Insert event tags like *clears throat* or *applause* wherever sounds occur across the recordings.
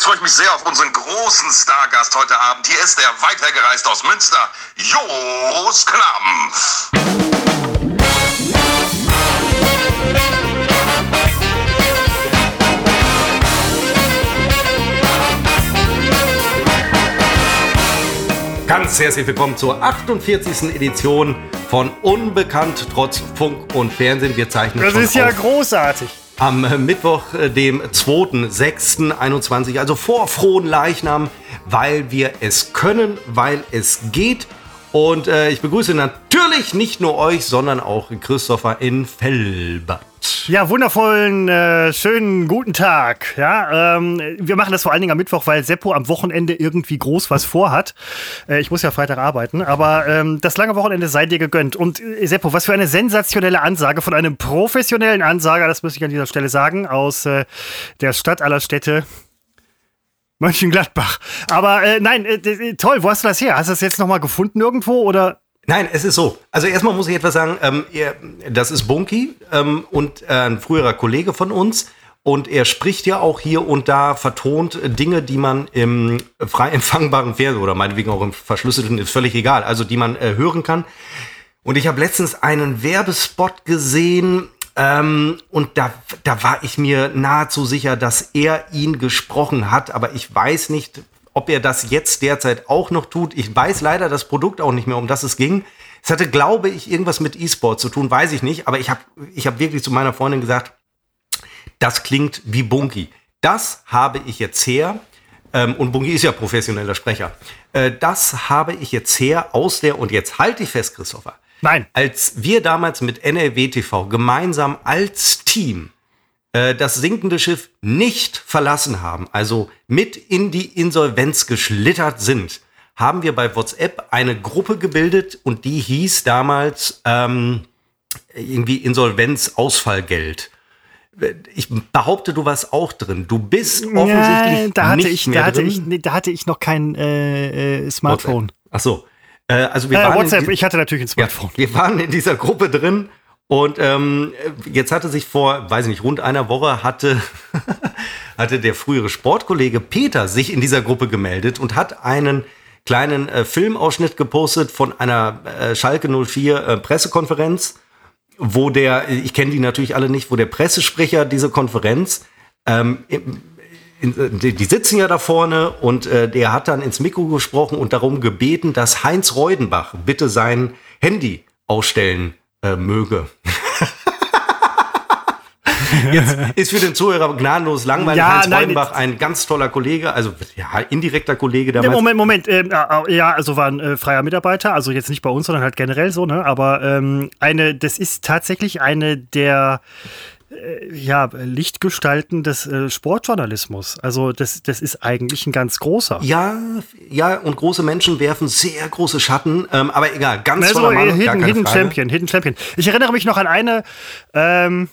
jetzt freue ich mich sehr auf unseren großen Stargast heute Abend. Hier ist er weitergereist aus Münster, Jos Klampf. Ganz herzlich willkommen zur 48. Edition von Unbekannt trotz Funk und Fernsehen. Wir zeichnen Das schon ist ja großartig. Am äh, Mittwoch, äh, dem 2.6.21, also vor frohen Leichnam, weil wir es können, weil es geht. Und äh, ich begrüße natürlich nicht nur euch, sondern auch Christopher in Fellbad. Ja, wundervollen, äh, schönen guten Tag. Ja, ähm, wir machen das vor allen Dingen am Mittwoch, weil Seppo am Wochenende irgendwie groß was vorhat. Äh, ich muss ja Freitag arbeiten, aber ähm, das lange Wochenende sei dir gegönnt. Und äh, Seppo, was für eine sensationelle Ansage von einem professionellen Ansager, das muss ich an dieser Stelle sagen, aus äh, der Stadt aller Städte. Mönchengladbach. Aber äh, nein, äh, äh, toll, wo hast du das her? Hast du das jetzt nochmal gefunden irgendwo oder Nein, es ist so. Also erstmal muss ich etwas sagen, ähm, er, das ist Bunky ähm, und äh, ein früherer Kollege von uns. Und er spricht ja auch hier und da vertont Dinge, die man im frei empfangbaren Fernsehen oder meinetwegen auch im verschlüsselten, ist völlig egal, also die man äh, hören kann. Und ich habe letztens einen Werbespot gesehen ähm, und da, da war ich mir nahezu sicher, dass er ihn gesprochen hat, aber ich weiß nicht, ob er das jetzt derzeit auch noch tut. Ich weiß leider das Produkt auch nicht mehr, um das es ging. Es hatte, glaube ich, irgendwas mit E-Sport zu tun, weiß ich nicht, aber ich habe ich hab wirklich zu meiner Freundin gesagt, das klingt wie Bunky. Das habe ich jetzt her, ähm, und Bunky ist ja professioneller Sprecher, äh, das habe ich jetzt her aus der, und jetzt halte ich fest, Christopher, nein? als wir damals mit NRW TV gemeinsam als Team äh, das sinkende Schiff nicht verlassen haben, also mit in die Insolvenz geschlittert sind, haben wir bei WhatsApp eine Gruppe gebildet und die hieß damals ähm, irgendwie Insolvenzausfallgeld. Ich behaupte, du warst auch drin. Du bist offensichtlich Ja, da hatte nicht ich, mehr da hatte drin. ich, da hatte ich noch kein äh, äh, Smartphone. WhatsApp. Ach so. Äh, also wir Äh, waren in WhatsApp, ich hatte natürlich ein Ja, Smartphone. wir waren in dieser Gruppe drin und ähm, jetzt hatte sich vor, weiß ich nicht, rund einer Woche hatte, *laughs* hatte der frühere Sportkollege Peter sich in dieser Gruppe gemeldet und hat einen kleinen äh, Filmausschnitt gepostet von einer äh, Schalke 04 äh, Pressekonferenz, wo der, ich kenne die natürlich alle nicht, wo der Pressesprecher dieser Konferenz ähm, die, die sitzen ja da vorne und äh, der hat dann ins Mikro gesprochen und darum gebeten, dass Heinz Reudenbach bitte sein Handy ausstellen äh, möge. *laughs* Jetzt ist für den Zuhörer gnadenlos langweilig. Ja, Heinz nein, Reudenbach, ein ganz toller Kollege, also ja, indirekter Kollege damals. Moment, Moment. Ähm, äh, ja, also war ein äh, freier Mitarbeiter, also jetzt nicht bei uns, sondern halt generell so, ne? Aber ähm, eine, das ist tatsächlich eine der äh, ja, Lichtgestalten des äh, Sportjournalismus. Also das, das ist eigentlich ein ganz großer. Ja, ja, und große Menschen werfen sehr große Schatten, ähm, aber egal, ganz Also, toller Mann, äh, Hidden, Hidden Frage. Champion, Hidden Champion. Ich erinnere mich noch an eine, ähm,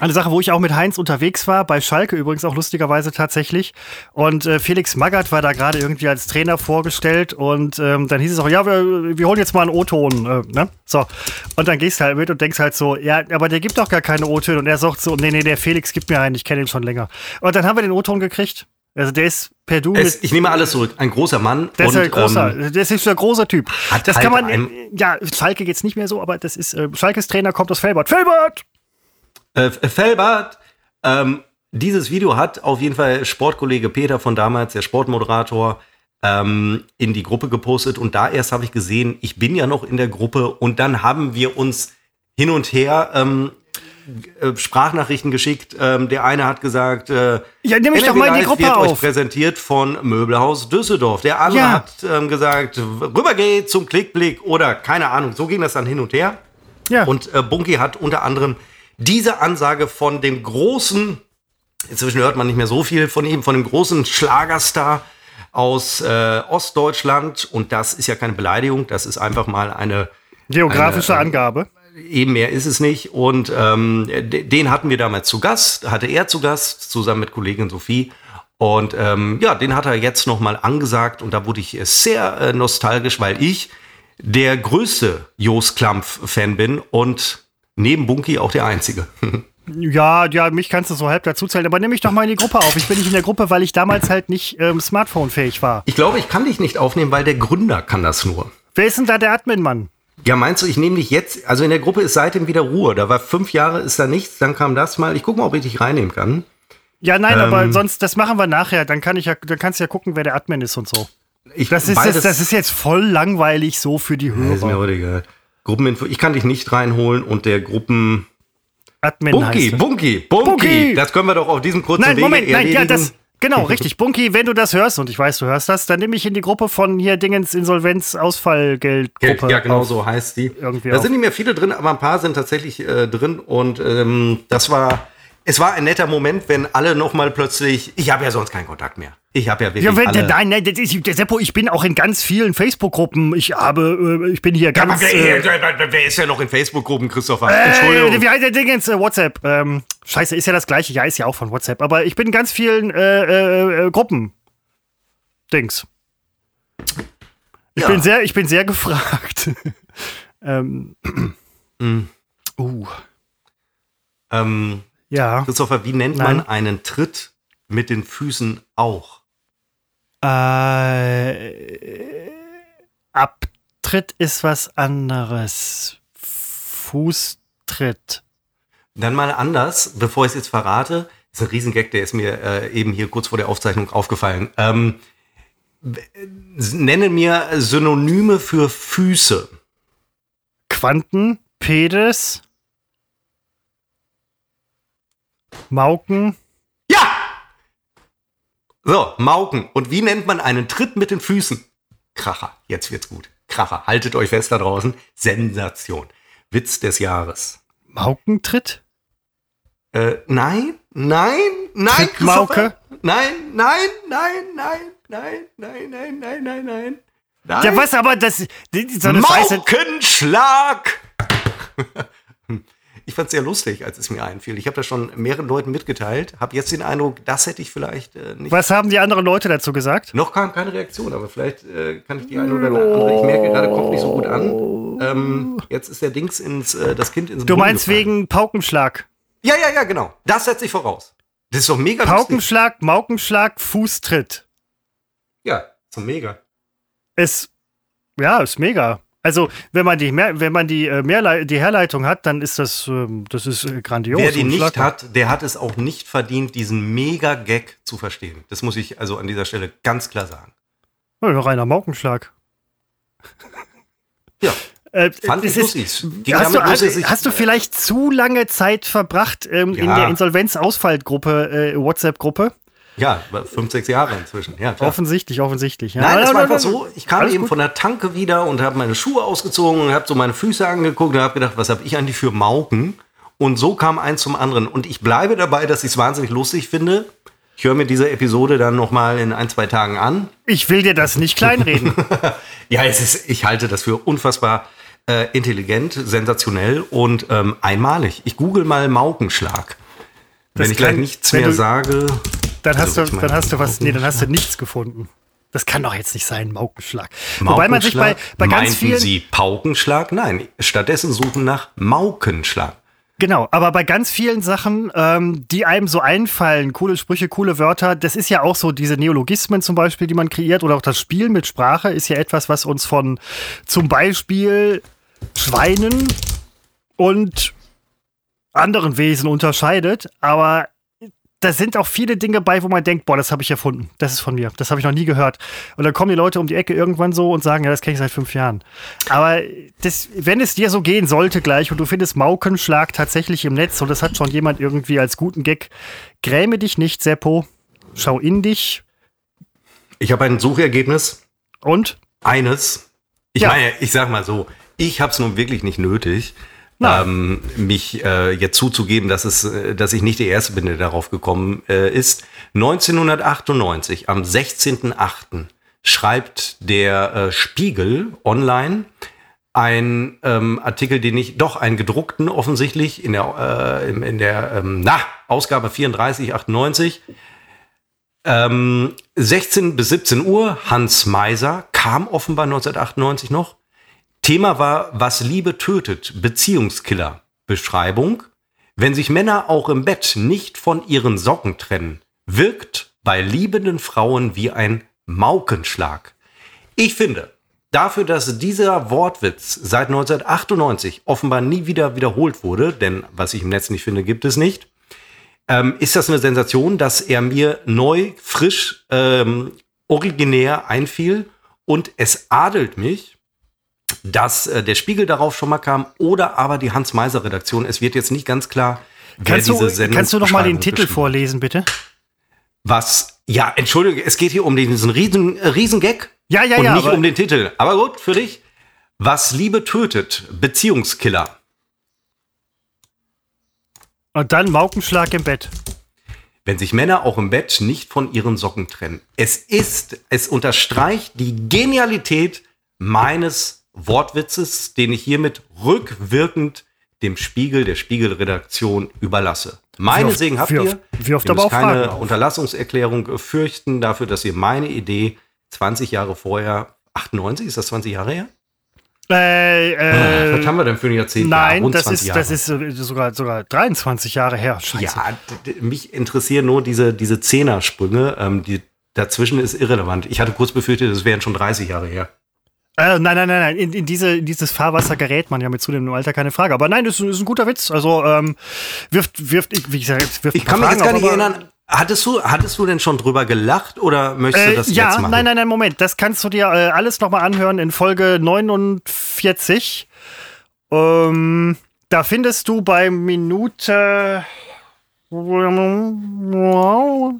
eine Sache, wo ich auch mit Heinz unterwegs war, bei Schalke übrigens auch lustigerweise tatsächlich. Und äh, Felix Magath war da gerade irgendwie als Trainer vorgestellt und ähm, dann hieß es auch, ja, wir, wir holen jetzt mal einen O-Ton. Äh, ne? So. Und dann gehst du halt mit und denkst halt so, ja, aber der gibt doch gar keine O-Töne. Und er sagt so, nee, nee, der Felix gibt mir einen, ich kenne ihn schon länger. Und dann haben wir den O-Ton gekriegt. Also der ist per Du Es, ich nehme alles zurück, ein großer Mann. der ist ein großer, ähm, das ist ein großer Typ. das halt kann man, ja, Schalke geht's nicht mehr so, aber das ist, äh, Schalkes Trainer kommt aus Felbert. Felbert! Äh, Felbert, ähm, dieses Video hat auf jeden Fall Sportkollege Peter von damals, der Sportmoderator, ähm, in die Gruppe gepostet. Und da erst habe ich gesehen, ich bin ja noch in der Gruppe. Und dann haben wir uns hin und her ähm, äh, Sprachnachrichten geschickt. Ähm, der eine hat gesagt, äh, Ja, nimm mich doch mal in die Gruppe wird euch auf. präsentiert von Möbelhaus Düsseldorf. Der andere Ja. hat ähm, gesagt, rüber geht zum Klickblick oder keine Ahnung. So ging das dann hin und her. Ja. Und äh, Bunky hat unter anderem diese Ansage von dem großen, inzwischen hört man nicht mehr so viel von ihm, von dem großen Schlagerstar aus äh, Ostdeutschland. Und das ist ja keine Beleidigung, das ist einfach mal eine, Geografische eine, äh, Angabe. eben mehr ist es nicht. Und ähm, de- den hatten wir damals zu Gast, hatte er zu Gast, zusammen mit Kollegin Sophie. Und ähm, ja, den hat er jetzt nochmal angesagt und da wurde ich sehr äh, nostalgisch, weil ich der größte Jos Klampf-Fan bin und neben Bunky auch der einzige. *laughs* Ja, ja, mich kannst du so halb dazu zählen, aber nimm mich doch mal in die Gruppe auf. Ich bin nicht in der Gruppe, weil ich damals halt nicht ähm, Smartphone-fähig war. Ich glaube, ich kann dich nicht aufnehmen, weil der Gründer kann das nur. Wer ist denn da der Admin-Mann? Ja, meinst du, ich nehme dich jetzt, also in der Gruppe ist seitdem wieder Ruhe. Da war fünf Jahre, ist da nichts, dann kam das mal. Ich gucke mal, ob ich dich reinnehmen kann. Ja, nein, Ähm. aber sonst, das machen wir nachher. Dann kann ich ja, dann kannst du ja gucken, wer der Admin ist und so. Ich, Das ist, jetzt, das ist jetzt voll langweilig so für die Ja, ist mir Hörer. heute egal. Gruppeninfo, ich kann dich nicht reinholen und der Gruppen. Admin Bunky, heißt. Bunky, Bunky, Bunky! Das können wir doch auf diesem kurzen Nein, Wege Moment, nein, ja, erledigen. das, genau, *laughs* richtig. Bunky, wenn du das hörst, und ich weiß, du hörst das, dann nehme ich in die Gruppe von hier Dingens Insolvenz Ausfallgeldgruppe. ja, genau auf. so heißt die. Irgendwie da auf. sind nicht mehr viele drin, aber ein paar sind tatsächlich äh, drin und ähm, das war, es war ein netter Moment, wenn alle nochmal plötzlich, ich habe ja sonst keinen Kontakt mehr. Ich habe ja wirklich Ja, wenn, alle, nein, nein, das ist, der Seppo, ich bin auch in ganz vielen Facebook-Gruppen. Ich habe, äh, ich bin hier Ja, ganz. wer, äh, wer, wer ist ja noch in Facebook-Gruppen, Christopher? Äh, Entschuldigung. wie heißt der Dingens? Äh, WhatsApp. Ähm, scheiße, ist ja das gleiche. Ja, ist ja auch von WhatsApp. Aber ich bin in ganz vielen äh, äh, Gruppen. Dings. Ich, Ja. bin sehr, ich bin sehr *laughs* gefragt. ähm, Mhm. *clears throat* uh, Ähm, ja. Christopher, wie nennt Nein. man einen Tritt mit den Füßen auch? Äh, Abtritt ist was anderes. Fußtritt. Dann mal anders, bevor ich es jetzt verrate, ist ein Riesengag, der ist mir äh, eben hier kurz vor der Aufzeichnung aufgefallen. Ähm, äh, nenne mir Synonyme für Füße. Quanten, Pedes, Mauken. Ja! So, Mauken. Und wie nennt man einen Tritt mit den Füßen? Kracher. Jetzt wird's gut. Kracher. Haltet euch fest da draußen. Sensation. Witz des Jahres. Maukentritt? Äh, nein, nein, nein? Christopher. Nein, nein, nein, nein, nein, nein, nein, nein, nein, nein. Nein. Ja, was aber das. So. Maukenschlag! *laughs* Ich fand's sehr lustig, als es mir einfiel. Ich habe das schon mehreren Leuten mitgeteilt. Habe jetzt den Eindruck, das hätte ich vielleicht äh, nicht. Was haben die anderen Leute dazu gesagt? Noch kam keine Reaktion, aber vielleicht äh, kann ich die eine oder andere. Ich merke gerade, kommt nicht so gut an. Ähm, jetzt ist der Dings ins, äh, das Kind ins Du Brunnen meinst gefallen. wegen Paukenschlag. Ja, ja, ja, genau. Das setze ich voraus. Das ist doch mega lustig. Paukenschlag, Maukenschlag, Fußtritt. Ja, so mega. Ist. Ja, ist mega. Also, wenn man die, Mehr, wenn man die, äh, die Herleitung hat, dann ist das, ähm, das ist äh, grandios. Wer die nicht hat, der hat es auch nicht verdient, diesen Mega-Gag zu verstehen. Das muss ich also an dieser Stelle ganz klar sagen. Ja, ein reiner Maukenschlag. *laughs* Ja, Äh, fand ich ist- lustig. Ging Hast du, hast, ich- hast du vielleicht zu lange Zeit verbracht ähm, in Ja. der Insolvenz-Ausfallgruppe, äh, WhatsApp-Gruppe? Ja, fünf, sechs Jahre inzwischen. Ja, klar. Offensichtlich, offensichtlich. Ja. Nein, Ja, war einfach so, ich kam Alles eben gut. von der Tanke wieder und habe meine Schuhe ausgezogen und habe so meine Füße angeguckt und habe gedacht, was habe ich eigentlich für Mauken? Und so kam eins zum anderen. Und ich bleibe dabei, dass ich es wahnsinnig lustig finde. Ich höre mir diese Episode dann noch mal in ein, zwei Tagen an. Ich will dir das nicht kleinreden. *laughs* Ja, es ist, ich halte das für unfassbar äh, intelligent, sensationell und ähm, einmalig. Ich google mal Maukenschlag. Wenn Das ich gleich nichts wenn mehr sage. Dann hast, Also, du, dann hast du was, nee, dann hast du nichts gefunden. Das kann doch jetzt nicht sein, Maukenschlag. Wobei man sich bei, Maukenschlag? bei ganz vielen. Sie Paukenschlag? Nein, stattdessen suchen nach Maukenschlag. Genau, aber bei ganz vielen Sachen, ähm, die einem so einfallen, coole Sprüche, coole Wörter, das ist ja auch so diese Neologismen zum Beispiel, die man kreiert oder auch das Spiel mit Sprache ist ja etwas, was uns von zum Beispiel Schweinen und anderen Wesen unterscheidet. Aber da sind auch viele Dinge bei, wo man denkt, boah, das habe ich erfunden. Das ist von mir. Das habe ich noch nie gehört. Und dann kommen die Leute um die Ecke irgendwann so und sagen, ja, das kenne ich seit fünf Jahren. Aber das, wenn es dir so gehen sollte gleich und du findest Maukenschlag tatsächlich im Netz und das hat schon jemand irgendwie als guten Gag, gräme dich nicht, Seppo. Schau in dich Ich habe ein Suchergebnis. und Eines. Ich Ja. meine, ich sag mal so, ich habe es nun wirklich nicht nötig. Ähm, mich äh, jetzt zuzugeben, dass, es, äh, dass ich nicht der Erste bin, der darauf gekommen äh, ist. 1998, am 16.08., schreibt der äh, Spiegel online ein ähm, Artikel, den ich doch einen gedruckten offensichtlich in der, äh, in, der ähm, na, Ausgabe 34, 98. Ähm, 16 bis 17 Uhr, Hans Meiser kam offenbar 1998 noch. Thema war, was Liebe tötet, Beziehungskiller. Beschreibung. Wenn sich Männer auch im Bett nicht von ihren Socken trennen, wirkt bei liebenden Frauen wie ein Maukenschlag. Ich finde, dafür, dass dieser Wortwitz seit 1998 offenbar nie wieder wiederholt wurde, denn was ich im Netz nicht finde, gibt es nicht, ähm, ist das eine Sensation, dass er mir neu, frisch, ähm, originär einfiel und es adelt mich, dass äh, der Spiegel darauf schon mal kam oder aber die Hans-Meiser-Redaktion. Es wird jetzt nicht ganz klar, wer Kannst diese du, Sendung kannst du noch mal den Titel vorlesen, bitte? Was? Ja, entschuldige, es geht hier um diesen riesen, äh, Riesengag Ja, ja, und ja. nicht aber- um den Titel. Aber gut, für dich. Was Liebe tötet, Beziehungskiller. Und dann Maukenschlag im Bett. Wenn sich Männer auch im Bett nicht von ihren Socken trennen. Es ist, es unterstreicht die Genialität meines Wortwitzes, den ich hiermit rückwirkend dem Spiegel, der Spiegelredaktion überlasse. Meine Wie oft- Segen habt ihr. wie oft ihr aber auch keine Fragen. Unterlassungserklärung äh, fürchten dafür, dass ihr meine Idee 20 Jahre vorher, 98, ist das 20 Jahre her? Äh, äh, Was haben wir denn für ein Jahrzehnt? nein, ja, das 20 ist, Jahre. das ist sogar, sogar 23 Jahre her. Scheiße. Ja, mich interessieren nur diese, diese Zehnersprünge. Ähm, die dazwischen ist irrelevant. Ich hatte kurz befürchtet, es wären schon 30 Jahre her. Äh, nein, nein, nein, nein. In, in, diese, dieses Fahrwasser gerät man ja mit zunehmendem Alter, keine Frage. Aber nein, das ist, ist ein guter Witz. Also ähm, wirft, wirft, wie gesagt, wirft Ich kann mich jetzt gar nicht erinnern. Hattest du, hattest du denn schon drüber gelacht oder möchtest du Äh, das jetzt ja, machen? nein, nein, nein, Moment. Das kannst du dir äh, alles nochmal anhören in Folge 49. Ähm, da findest du bei Minute.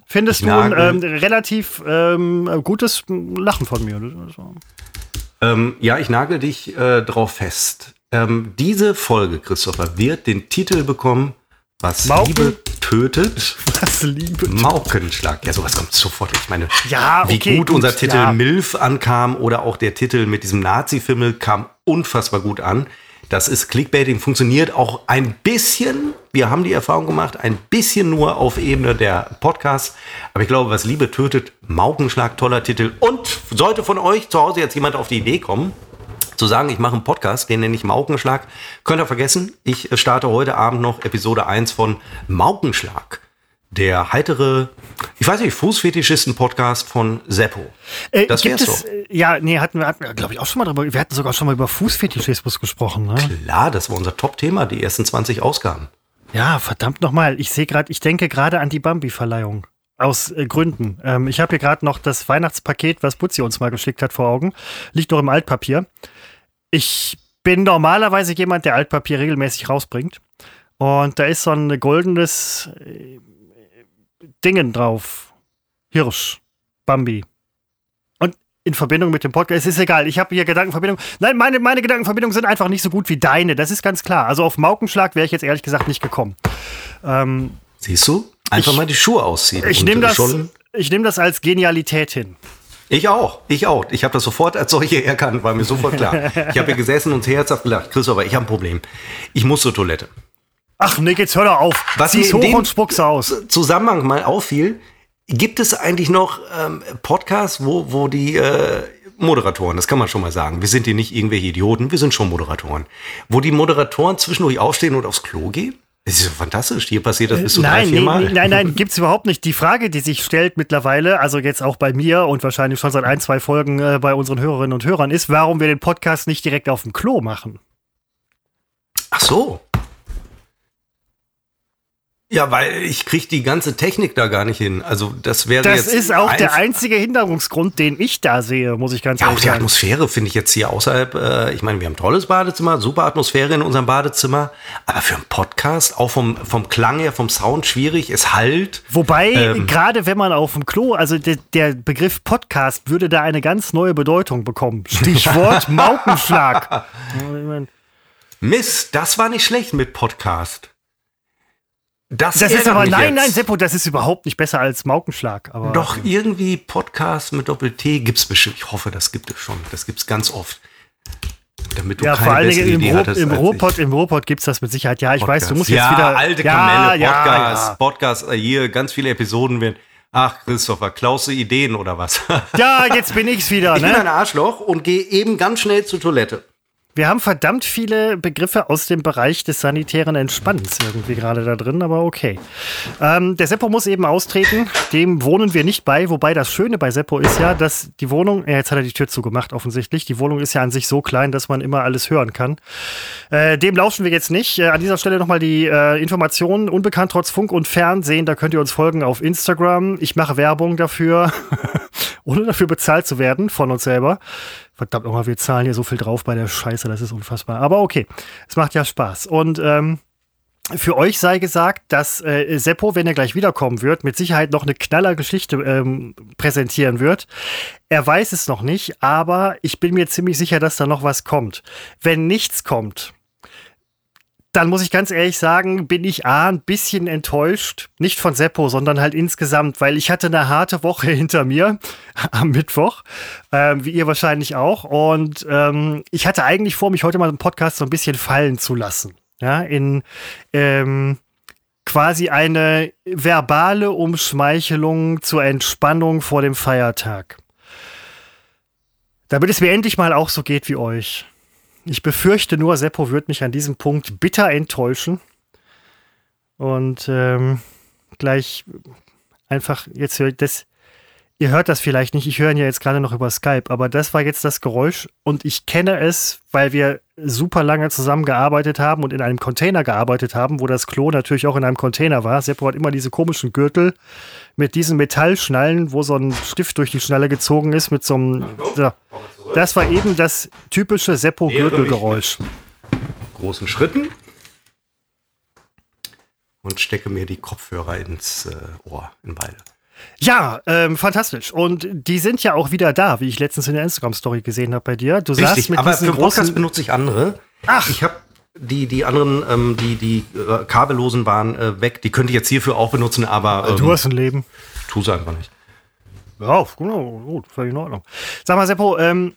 Findest Ich du ein ähm, relativ ähm, gutes Lachen von mir. Ähm, ja, ich nagel dich äh, drauf fest. Ähm, diese Folge, Christopher, wird den Titel bekommen, was Mauken- Liebe tötet. *laughs* Was Liebe. Maukenschlag. Ja, sowas kommt sofort. Ich meine, Ja, wie okay, gut, gut, unser Titel ja. MILF ankam oder auch der Titel mit diesem Nazi-Fimmel kam unfassbar gut an. Das ist Clickbaiting, funktioniert auch ein bisschen, wir haben die Erfahrung gemacht, ein bisschen nur auf Ebene der Podcasts. Aber ich glaube, was Liebe tötet, Maukenschlag, toller Titel. Und sollte von euch zu Hause jetzt jemand auf die Idee kommen, zu sagen, ich mache einen Podcast, den nenne ich Maukenschlag, könnt ihr vergessen. Ich starte heute Abend noch Episode 1 von Maukenschlag. Der heitere, ich weiß nicht, Fußfetischisten-Podcast von Seppo. Äh, das gibt wär's es, so. äh, ja, nee, hatten wir, hatten glaube ich, auch schon mal drüber. Wir hatten sogar schon mal über Fußfetischismus gesprochen, ne? Klar, das war unser Top-Thema, die ersten 20 Ausgaben. Ja, verdammt nochmal. Ich sehe gerade, ich denke gerade an die Bambi-Verleihung. Aus äh, Gründen. Ähm, ich habe hier gerade noch das Weihnachtspaket, was Butzi uns mal geschickt hat, vor Augen. Liegt noch im Altpapier. Ich bin normalerweise jemand, der Altpapier regelmäßig rausbringt. Und da ist so ein goldenes äh, Dingen drauf. Hirsch. Bambi. Und in Verbindung mit dem Podcast, es ist egal, ich habe hier Gedankenverbindung. Nein, meine, meine Gedankenverbindungen sind einfach nicht so gut wie deine, das ist ganz klar. Also auf Maukenschlag wäre ich jetzt ehrlich gesagt nicht gekommen. Ähm, Siehst du? Einfach Ich- mal die Schuhe ausziehen. ich nehme das, ich nehm das als Genialität hin. ich auch, ich auch. Ich habe das sofort als solche erkannt, war mir sofort klar. ich habe hier gesessen und herzhaft gelacht. Christopher, ich habe ein Problem. Ich muss zur Toilette. Ach, nee, jetzt hör doch auf. Was Zieh's mir hoch und spuck's aus. Zusammenhang mal auffiel, gibt es eigentlich noch ähm, Podcasts, wo, wo die äh, Moderatoren, das kann man schon mal sagen, wir sind hier nicht irgendwelche Idioten, wir sind schon Moderatoren, wo die Moderatoren zwischendurch aufstehen und aufs Klo gehen? Das ist so fantastisch. Hier passiert das bis zu drei, Nein, nee, vier Mal. nee, nein, nein, *laughs* gibt's überhaupt nicht. Die Frage, die sich stellt mittlerweile, also jetzt auch bei mir und wahrscheinlich schon seit ein, zwei Folgen äh, bei unseren Hörerinnen und Hörern, ist, warum wir den Podcast nicht direkt auf dem Klo machen. Ach so. Ja, weil ich krieg die ganze Technik da gar nicht hin. Also das wäre Das jetzt ist auch der einzige Hinderungsgrund, den ich da sehe, muss ich ganz Ja, auch ehrlich die sagen. Atmosphäre finde ich jetzt hier außerhalb, äh, ich meine, wir haben ein tolles Badezimmer, super Atmosphäre in unserem Badezimmer, aber für einen Podcast, auch vom, vom Klang her, vom Sound schwierig, es halt. Wobei, Ähm. gerade wenn man auf dem Klo, also de, der Begriff Podcast würde da eine ganz neue Bedeutung bekommen. Stichwort *laughs* Maukenschlag. Mist, das war nicht schlecht mit Podcast. Das, Das ist aber, nein, jetzt. nein, Seppo, das ist überhaupt nicht besser als Maukenschlag. Aber Doch, irgendwie Podcast mit Doppel-T gibt's bestimmt. Ich hoffe, das gibt es schon. Das gibt's ganz oft. Damit du ja, keine vor allen Dingen im, hattest im. Ruhrpott, im Ruhrpott gibt es das mit Sicherheit. Ja, ich weiß, du musst ja, jetzt wieder. alte ja, Kamelle, ja, Podcast, ja. Podcast, äh, hier ganz viele Episoden werden. Ach, Christopher, klaust du Ideen oder was? Ja, jetzt bin ich's wieder, Ich bin ne? ein Arschloch und gehe eben ganz schnell zur Toilette. Wir haben verdammt viele Begriffe aus dem Bereich des sanitären Entspannens irgendwie gerade da drin, aber okay. Ähm, der Seppo muss eben austreten, dem wohnen wir nicht bei, wobei das Schöne bei Seppo ist ja, dass die Wohnung, ja, jetzt hat er die Tür zugemacht offensichtlich, die Wohnung ist ja an sich so klein, dass man immer alles hören kann. Äh, dem lauschen wir jetzt nicht. Äh, an dieser Stelle nochmal die äh, Informationen, unbekannt trotz Funk und Fernsehen, da könnt ihr uns folgen auf Instagram. Ich mache Werbung dafür, *laughs* ohne dafür bezahlt zu werden von uns selber. Verdammt nochmal, wir zahlen hier so viel drauf bei der Scheiße, das ist unfassbar. Aber okay, es macht ja Spaß. Und ähm, für euch sei gesagt, dass äh, Seppo, wenn er gleich wiederkommen wird, mit Sicherheit noch eine knaller Geschichte ähm, präsentieren wird. Er weiß es noch nicht, aber ich bin mir ziemlich sicher, dass da noch was kommt. Wenn nichts kommt, dann muss ich ganz ehrlich sagen, bin ich A, ein bisschen enttäuscht. Nicht von Seppo, sondern halt insgesamt, weil ich hatte eine harte Woche *laughs* hinter mir am Mittwoch, äh, wie ihr wahrscheinlich auch. Und ähm, ich hatte eigentlich vor, mich heute mal im Podcast so ein bisschen fallen zu lassen. Ja, in ähm, quasi eine verbale Umschmeichelung zur Entspannung vor dem Feiertag. Damit es mir endlich mal auch so geht wie euch. Ich befürchte nur, Seppo wird mich an diesem Punkt bitter enttäuschen. Und ähm, gleich einfach, jetzt das, ihr hört das vielleicht nicht, ich höre ihn ja jetzt gerade noch über Skype, aber das war jetzt das Geräusch und ich kenne es, weil wir super lange zusammengearbeitet haben und in einem Container gearbeitet haben, wo das Klo natürlich auch in einem Container war. Seppo hat immer diese komischen Gürtel mit diesen Metallschnallen, wo so ein Stift durch die Schnalle gezogen ist, mit so einem. So. Das war eben das typische Seppo-Gürtelgeräusch. Großen Schritten und stecke mir die Kopfhörer ins äh, Ohr in beide. Ja, ähm, fantastisch. Und die sind ja auch wieder da, wie ich letztens in der Instagram-Story gesehen habe bei dir. Du Richtig, mit aber für Podcast benutze ich andere. Ach. Ich habe die, die anderen, ähm, die, die äh, kabellosen waren äh, weg. Die könnte ich jetzt hierfür auch benutzen, aber ähm, Du hast ein Leben. tu es einfach nicht. Ja, genau, gut, völlig in Ordnung. Sag mal, Seppo, ähm,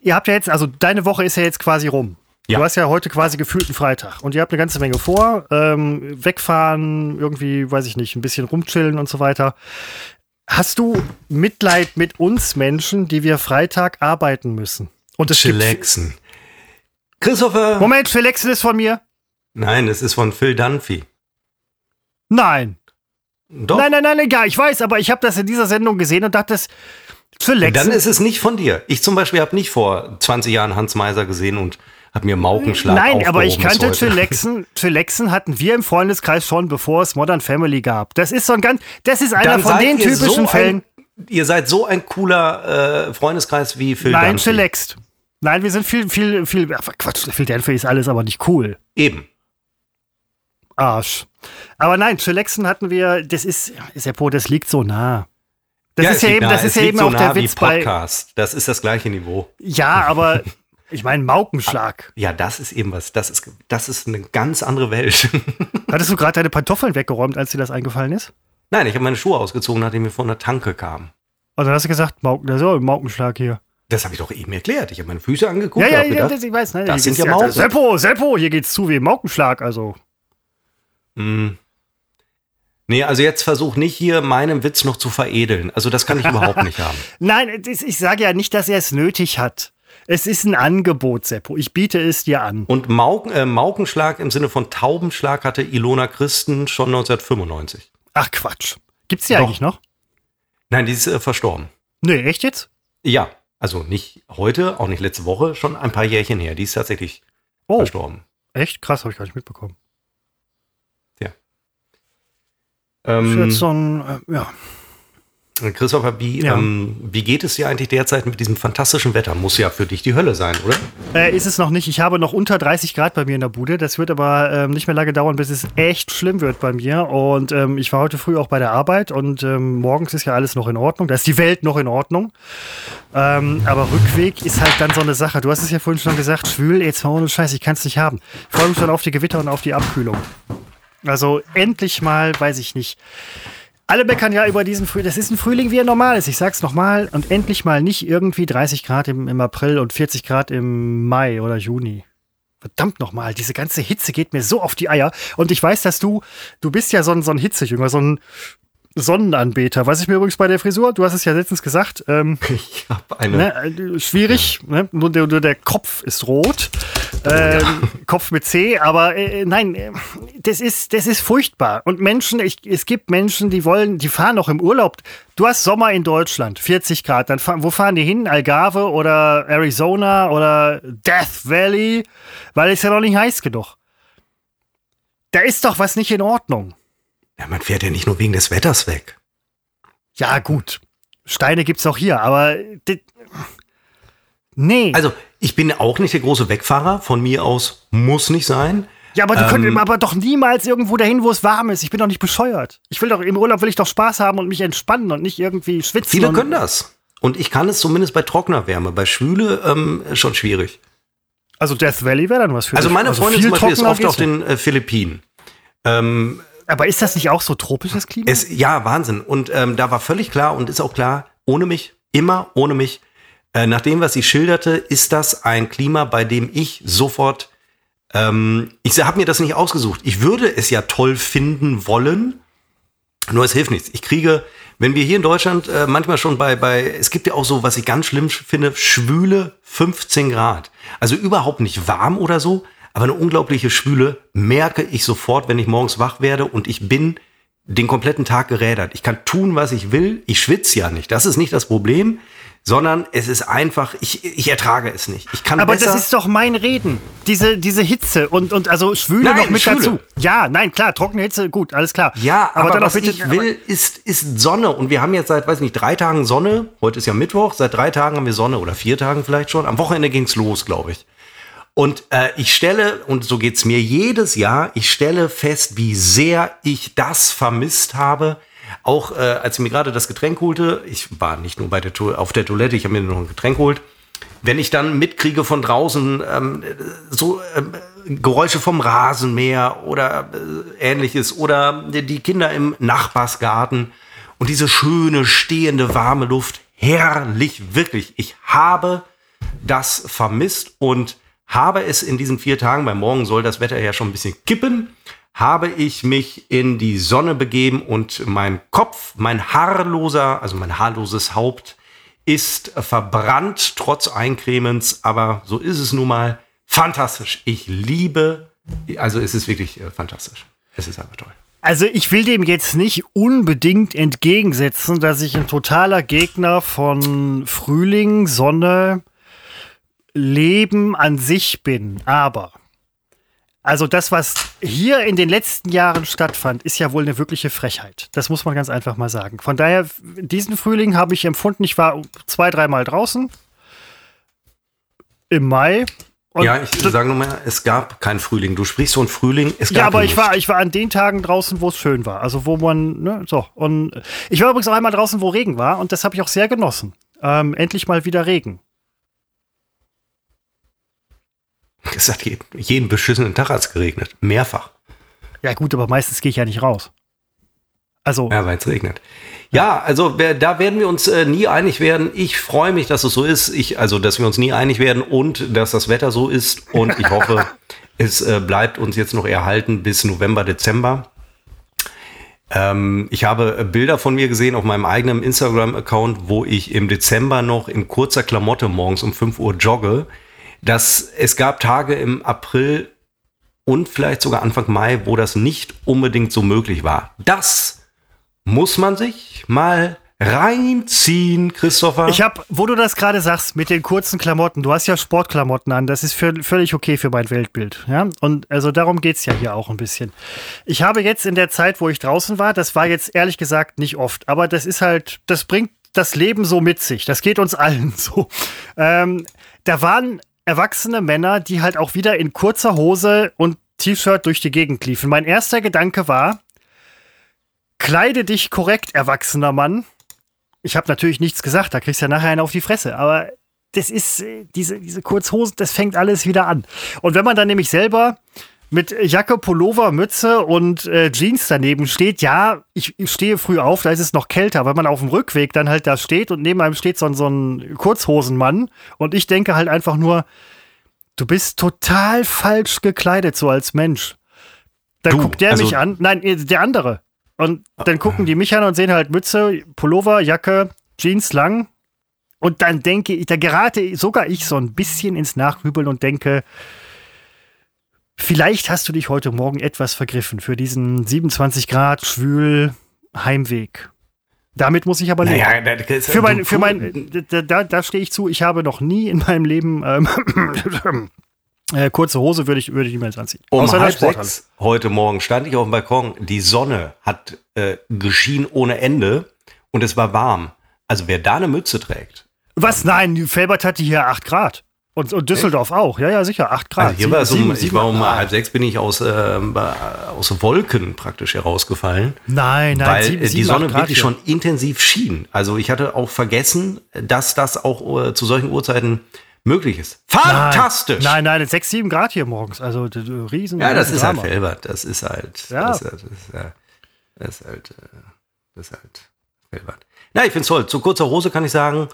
ihr habt ja jetzt, also deine Woche ist ja jetzt quasi rum. Ja. Du hast ja heute quasi gefühlt einen Freitag und ihr habt eine ganze Menge vor. Ähm, wegfahren, irgendwie, weiß ich nicht, ein bisschen rumchillen und so weiter. Hast du Mitleid mit uns Menschen, die wir Freitag arbeiten müssen? Und es gibt. Chillaxen. Christopher! Moment, Felixen ist von mir? Nein, es ist von Phil Dunphy. Nein. Doch. Nein, nein, nein, egal. Ich weiß, aber ich habe das in dieser Sendung gesehen und dachte, Felixen. Dann ist es nicht von dir. Ich zum Beispiel habe nicht vor 20 Jahren Hans Meiser gesehen und habe mir Maukenschlag Nein, aber ich kannte heute. Chillaxen. Chillaxen *laughs* hatten wir im Freundeskreis schon, bevor es Modern Family gab. Das ist so ein ganz, das ist einer Dann von den typischen so Fällen. Ein, ihr seid so ein cooler äh, Freundeskreis wie Phil Nein. Chillaxt. Nein, wir sind viel, viel, viel, ach, Quatsch, Phil Dunphy ist alles, aber nicht cool. Eben. Arsch. Aber nein, Chillaxen hatten wir, das ist, Seppo, das liegt so nah. Das ist es ja eben, nahe. das ist Es ja liegt eben so auch der nah wie Witz bei, Podcast. Das ist das gleiche Niveau. ja, aber *laughs* ich meine, Maukenschlag. Ja, das ist eben was. Das ist, das ist eine ganz andere Welt. *laughs* Hattest du gerade deine Pantoffeln weggeräumt, als dir das eingefallen ist? Nein, ich habe meine Schuhe ausgezogen, nachdem wir von der Tanke kamen. Also dann hast du gesagt, Mauken, das ist ja ein Maukenschlag hier. Das habe ich doch eben erklärt. Ich habe meine Füße angeguckt. Ja, ja, hab ja, gedacht, das, ich weiß, ne? das sind ja Mauken. Seppo, Seppo, hier geht's zu wie Maukenschlag, also. hm. Nee, also jetzt versuch nicht hier meinen Witz noch zu veredeln. Also das kann ich überhaupt nicht haben. *laughs* Nein, ich sage ja nicht, dass er es nötig hat. Es ist ein Angebot, Seppo. Ich biete es dir an. Und Mauken, äh, Maukenschlag im Sinne von Taubenschlag hatte Ilona Christen schon 1995. Ach Quatsch. Gibt's die Doch. eigentlich noch? Nein, die ist äh, verstorben. Nee, echt jetzt? Ja, also nicht heute, auch nicht letzte Woche, schon ein paar Jährchen her. Die ist tatsächlich Oh, verstorben. echt? Krass, habe ich gar nicht mitbekommen. Ist Ähm, jetzt so ein, äh, ja. Christopher, wie, Ja. ähm, wie geht es dir eigentlich derzeit mit diesem fantastischen Wetter? Muss ja für dich die Hölle sein, oder? Äh, ist es noch nicht. Ich habe noch unter 30 Grad bei mir in der Bude. Das wird aber ähm, nicht mehr lange dauern, bis es echt schlimm wird bei mir. Und ähm, ich war heute früh auch bei der Arbeit und ähm, morgens ist ja alles noch in Ordnung. Da ist die Welt noch in Ordnung. Ähm, aber Rückweg ist halt dann so eine Sache. Du hast es ja vorhin schon gesagt, schwül, jetzt ohne Scheiß, ich kann es nicht haben. Ich freue mich schon auf die Gewitter und auf die Abkühlung. Also endlich mal, weiß ich nicht. Alle meckern ja über diesen Frühling. Das ist ein Frühling, wie er normal ist. Ich sag's nochmal. Und endlich mal nicht irgendwie 30 Grad im, im April und 40 Grad im Mai oder Juni. Verdammt nochmal, diese ganze Hitze geht mir so auf die Eier. Und ich weiß, dass du, du bist ja so ein, so ein Hitzejünger, so ein, Sonnenanbeter. Was ich mir übrigens bei der Frisur, du hast es ja letztens gesagt, ähm, *laughs* Ich habe eine. ne, äh, schwierig, ne? nur, der, nur der Kopf ist rot. Ähm, *laughs* Kopf mit C, aber äh, nein, äh, das ist, das ist furchtbar. Und Menschen, ich, es gibt Menschen, die wollen, die fahren auch im Urlaub. Du hast Sommer in Deutschland, 40 Grad, dann fahren, wo fahren die hin? Algarve oder Arizona oder Death Valley, weil es ja noch nicht heiß genug. Da ist doch was nicht in Ordnung. Ja, man fährt ja nicht nur wegen des Wetters weg. Ja, gut. Steine gibt's auch hier, aber di- nee. Also, ich bin auch nicht der große Wegfahrer. Von mir aus muss nicht sein. ja, aber du ähm, könntest aber doch niemals irgendwo dahin, wo es warm ist. Ich bin doch nicht bescheuert. Ich will doch im Urlaub will ich doch Spaß haben und mich entspannen und nicht irgendwie schwitzen. Viele können das. Und ich kann es zumindest bei trockener Wärme. Bei Schwüle ähm, schon schwierig. Also Death Valley wäre dann was für Also dich. meine Freundin viel zum Beispiel ist oft auf den äh, Philippinen. Ähm. Aber ist das nicht auch so tropisches Klima? es, ja, Wahnsinn. Und ähm, da war völlig klar und ist auch klar, ohne mich, immer ohne mich. Äh, nach dem, was sie schilderte, ist das ein Klima, bei dem ich sofort, ähm, ich habe mir das nicht ausgesucht. Ich würde es ja toll finden wollen, nur es hilft nichts. Ich kriege, wenn wir hier in Deutschland äh, manchmal schon bei, bei, es gibt ja auch so, was ich ganz schlimm finde, schwüle 15 Grad. Also überhaupt nicht warm oder so, aber eine unglaubliche Schwüle merke ich sofort, wenn ich morgens wach werde und ich bin den kompletten Tag gerädert. Ich kann tun, was ich will. Ich schwitze ja nicht. Das ist nicht das Problem, sondern es ist einfach, ich, ich ertrage es nicht. Ich kann aber besser, das ist doch mein Reden. Diese, diese Hitze und, und also Schwüle Nein, noch mit Schwüle. dazu. Ja, nein, klar, trockene Hitze, gut, alles klar. Ja, aber, dann auch was bitte, ich will, ist, ist Sonne. Und wir haben jetzt seit, weiß nicht, drei Tagen Sonne. Heute ist ja Mittwoch. Seit drei Tagen haben wir Sonne oder vier Tagen vielleicht schon. Am Wochenende ging's los, glaube ich. Und äh, ich stelle, und so geht's mir jedes Jahr, ich stelle fest, wie sehr ich das vermisst habe. Auch äh, als ich mir gerade das Getränk holte, ich war nicht nur bei der to auf der Toilette, ich habe mir noch ein Getränk geholt. Wenn ich dann mitkriege von draußen ähm, so ähm, Geräusche vom Rasenmäher oder äh, ähnliches oder die Kinder im Nachbarsgarten und diese schöne, stehende, warme Luft, herrlich, wirklich. Ich habe das vermisst und habe es in diesen vier Tagen, weil morgen soll das Wetter ja schon ein bisschen kippen, habe ich mich in die Sonne begeben und mein Kopf, mein haarloser, also mein haarloses Haupt ist verbrannt trotz Eincremens, aber so ist es nun mal. Fantastisch. Ich liebe, also es ist wirklich äh, fantastisch. Es ist einfach toll. Also ich will dem jetzt nicht unbedingt entgegensetzen, dass ich ein totaler Gegner von Frühling, Sonne, Leben an sich bin. Aber also das, was hier in den letzten Jahren stattfand, ist ja wohl eine wirkliche Frechheit. Das muss man ganz einfach mal sagen. Von daher, diesen Frühling habe ich empfunden, ich war zwei, dreimal draußen. Im Mai. Ja, ich sage nur mal, es gab keinen Frühling. Du sprichst von Frühling, es gab Ja, aber ich nicht. war, ich war an den Tagen draußen, wo es schön war. Also wo man, ne, so. Und ich war übrigens auch einmal draußen, wo Regen war und das habe ich auch sehr genossen. Ähm, endlich mal wieder Regen. Es hat jeden, jeden beschissenen Tag hat's geregnet. Mehrfach. Ja gut, aber meistens gehe ich ja nicht raus. Also, Ja, weil es regnet. Ja, also wer- da werden wir uns äh, nie einig werden. Ich freue mich, dass es so ist. Ich, also, dass wir uns nie einig werden und dass das Wetter so ist. Und ich hoffe, *laughs* es äh, bleibt uns jetzt noch erhalten bis November, Dezember. Ähm, ich habe äh, Bilder von mir gesehen auf meinem eigenen Instagram-Account, wo ich im Dezember noch in kurzer Klamotte morgens um 5 Uhr jogge. Das, es gab Tage im April und vielleicht sogar Anfang Mai, wo das nicht unbedingt so möglich war. Das muss man sich mal reinziehen, Christopher. ich habe, wo du das gerade sagst, mit den kurzen Klamotten, du hast ja Sportklamotten an, das ist für, völlig okay für mein Weltbild. Ja? Und also darum geht's ja hier auch ein bisschen. Ich habe jetzt in der Zeit, wo ich draußen war, das war jetzt ehrlich gesagt nicht oft, aber das ist halt, das bringt das Leben so mit sich. Das geht uns allen *laughs* so. Ähm, da waren erwachsene Männer, die halt auch wieder in kurzer Hose und T-Shirt durch die Gegend liefen. Mein erster Gedanke war, kleide dich korrekt, erwachsener Mann. Ich habe natürlich nichts gesagt, da kriegst du ja nachher einen auf die Fresse, aber das ist äh, diese, diese Kurzhosen, das fängt alles wieder an. Und wenn man dann nämlich selber mit Jacke, Pullover, Mütze und äh, Jeans daneben steht, ja, ich, ich stehe früh auf, da ist es noch kälter, wenn man auf dem Rückweg dann halt da steht und neben einem steht so, ein- so ein Kurzhosenmann und ich denke halt einfach nur, du bist total falsch gekleidet so als Mensch. Dann Du, guckt der also- mich an, nein, äh, der andere. Und dann gucken die mich an und sehen halt Mütze, Pullover, Jacke, Jeans lang. Und dann denke ich, da gerate sogar ich so ein bisschen ins Nachgrübeln und denke, vielleicht hast du dich heute Morgen etwas vergriffen für diesen 27 Grad schwül Heimweg. Damit muss ich aber leben. Naja, für mein, für mein, da, da, stehe ich zu, ich habe noch nie in meinem Leben ähm, *coughs* äh, kurze Hose würde ich, würde ich niemals anziehen. Um Außer halb sechs heute Morgen stand ich auf dem Balkon. Die Sonne hat äh, geschienen ohne Ende und es war warm. Also wer da eine Mütze trägt, Was? Nein, Felbert hatte hier 8 Grad. Und, und Düsseldorf auch. Ja, ja, sicher. 8 Grad. also hier war es Sieben- um, ich war um sieben- halb sechs bin ich aus, ähm, aus Wolken praktisch herausgefallen. Nein, nein, weil sieben- äh, die Sonne wirklich schon intensiv schien. Also ich hatte auch vergessen, dass das auch äh, zu solchen Uhrzeiten möglich ist. Fantastisch! Nein, nein, 6, 7 Grad hier morgens. Also riesen. Ja, das ist halt. Felbert. Das ist halt. Ja. Das, ist, das, ist, äh, das ist halt. äh, Das ist halt Felbert. Na, ich find's toll. Zu kurzer Hose kann ich sagen,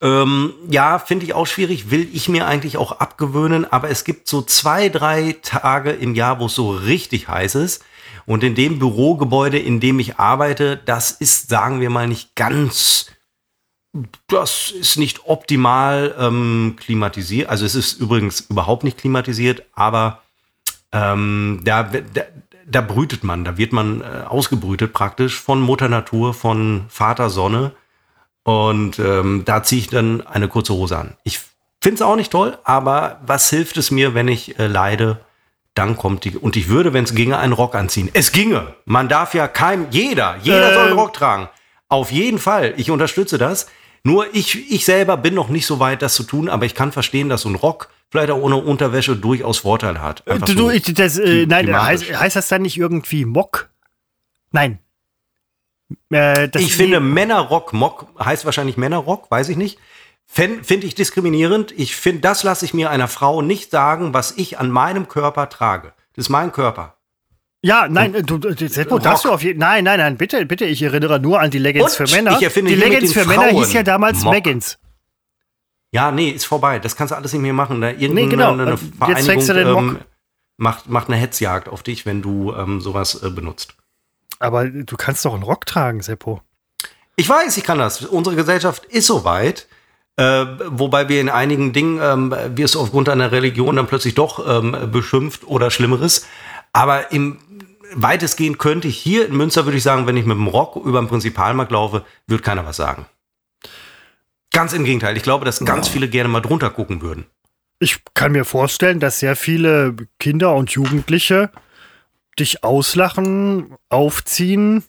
ähm, ja, finde ich auch schwierig, will ich mir eigentlich auch abgewöhnen, aber es gibt so zwei, drei Tage im Jahr, wo es so richtig heiß ist. Und in dem Bürogebäude, in dem ich arbeite, das ist, sagen wir mal, nicht ganz das ist nicht optimal ähm, klimatisiert. Also es ist übrigens überhaupt nicht klimatisiert, aber ähm, da, da, da brütet man, da wird man äh, ausgebrütet praktisch von Mutter Natur, von Vater Sonne. Und ähm, da ziehe ich dann eine kurze Hose an. Ich finde es auch nicht toll, aber was hilft es mir, wenn ich äh, leide? Dann kommt die. Und ich würde, wenn es ginge, einen Rock anziehen. Es ginge. Man darf ja kein. Jeder, jeder soll einen Ähm. Rock tragen. Auf jeden Fall. Ich unterstütze das. Nur ich, ich selber bin noch nicht so weit, das zu tun, aber ich kann verstehen, dass so ein Rock vielleicht auch ohne Unterwäsche durchaus Vorteile hat. Einfach Du, so. ich, das, äh, nein, heißt, heißt das dann nicht irgendwie Mock? Nein. Äh, ich finde Männerrock, Mock heißt wahrscheinlich Männerrock, weiß ich nicht. Finde ich diskriminierend. Ich finde, das lasse ich mir einer Frau nicht sagen, was ich an meinem Körper trage. Das ist mein Körper. Ja, nein, du, Seppo, darfst du auf jeden Nein, nein, nein, bitte, bitte, ich erinnere nur an die Leggings Und für Männer. ich erfinde die Leggings für Männer Frauen hieß ja damals Mock. Meggins. Ja, nee, ist vorbei. Das kannst du alles nicht mehr machen. Da irgendeine genau. eine Jetzt Vereinigung trägst du den Mock. ähm, macht, macht eine Hetzjagd auf dich, wenn du ähm, sowas äh, benutzt. Aber du kannst doch einen Rock tragen, Seppo. Ich weiß, ich kann das. Unsere Gesellschaft ist soweit. Äh, wobei wir in einigen Dingen, ähm, wirst du aufgrund deiner Religion dann plötzlich doch ähm, beschimpft oder Schlimmeres. Aber im weitestgehend könnte ich hier in Münster, würde ich sagen, wenn ich mit dem Rock über den Prinzipalmarkt laufe, würde keiner was sagen. Ganz im Gegenteil. Ich glaube, dass ganz viele gerne mal drunter gucken würden. Ich kann mir vorstellen, dass sehr viele Kinder und Jugendliche dich auslachen, aufziehen,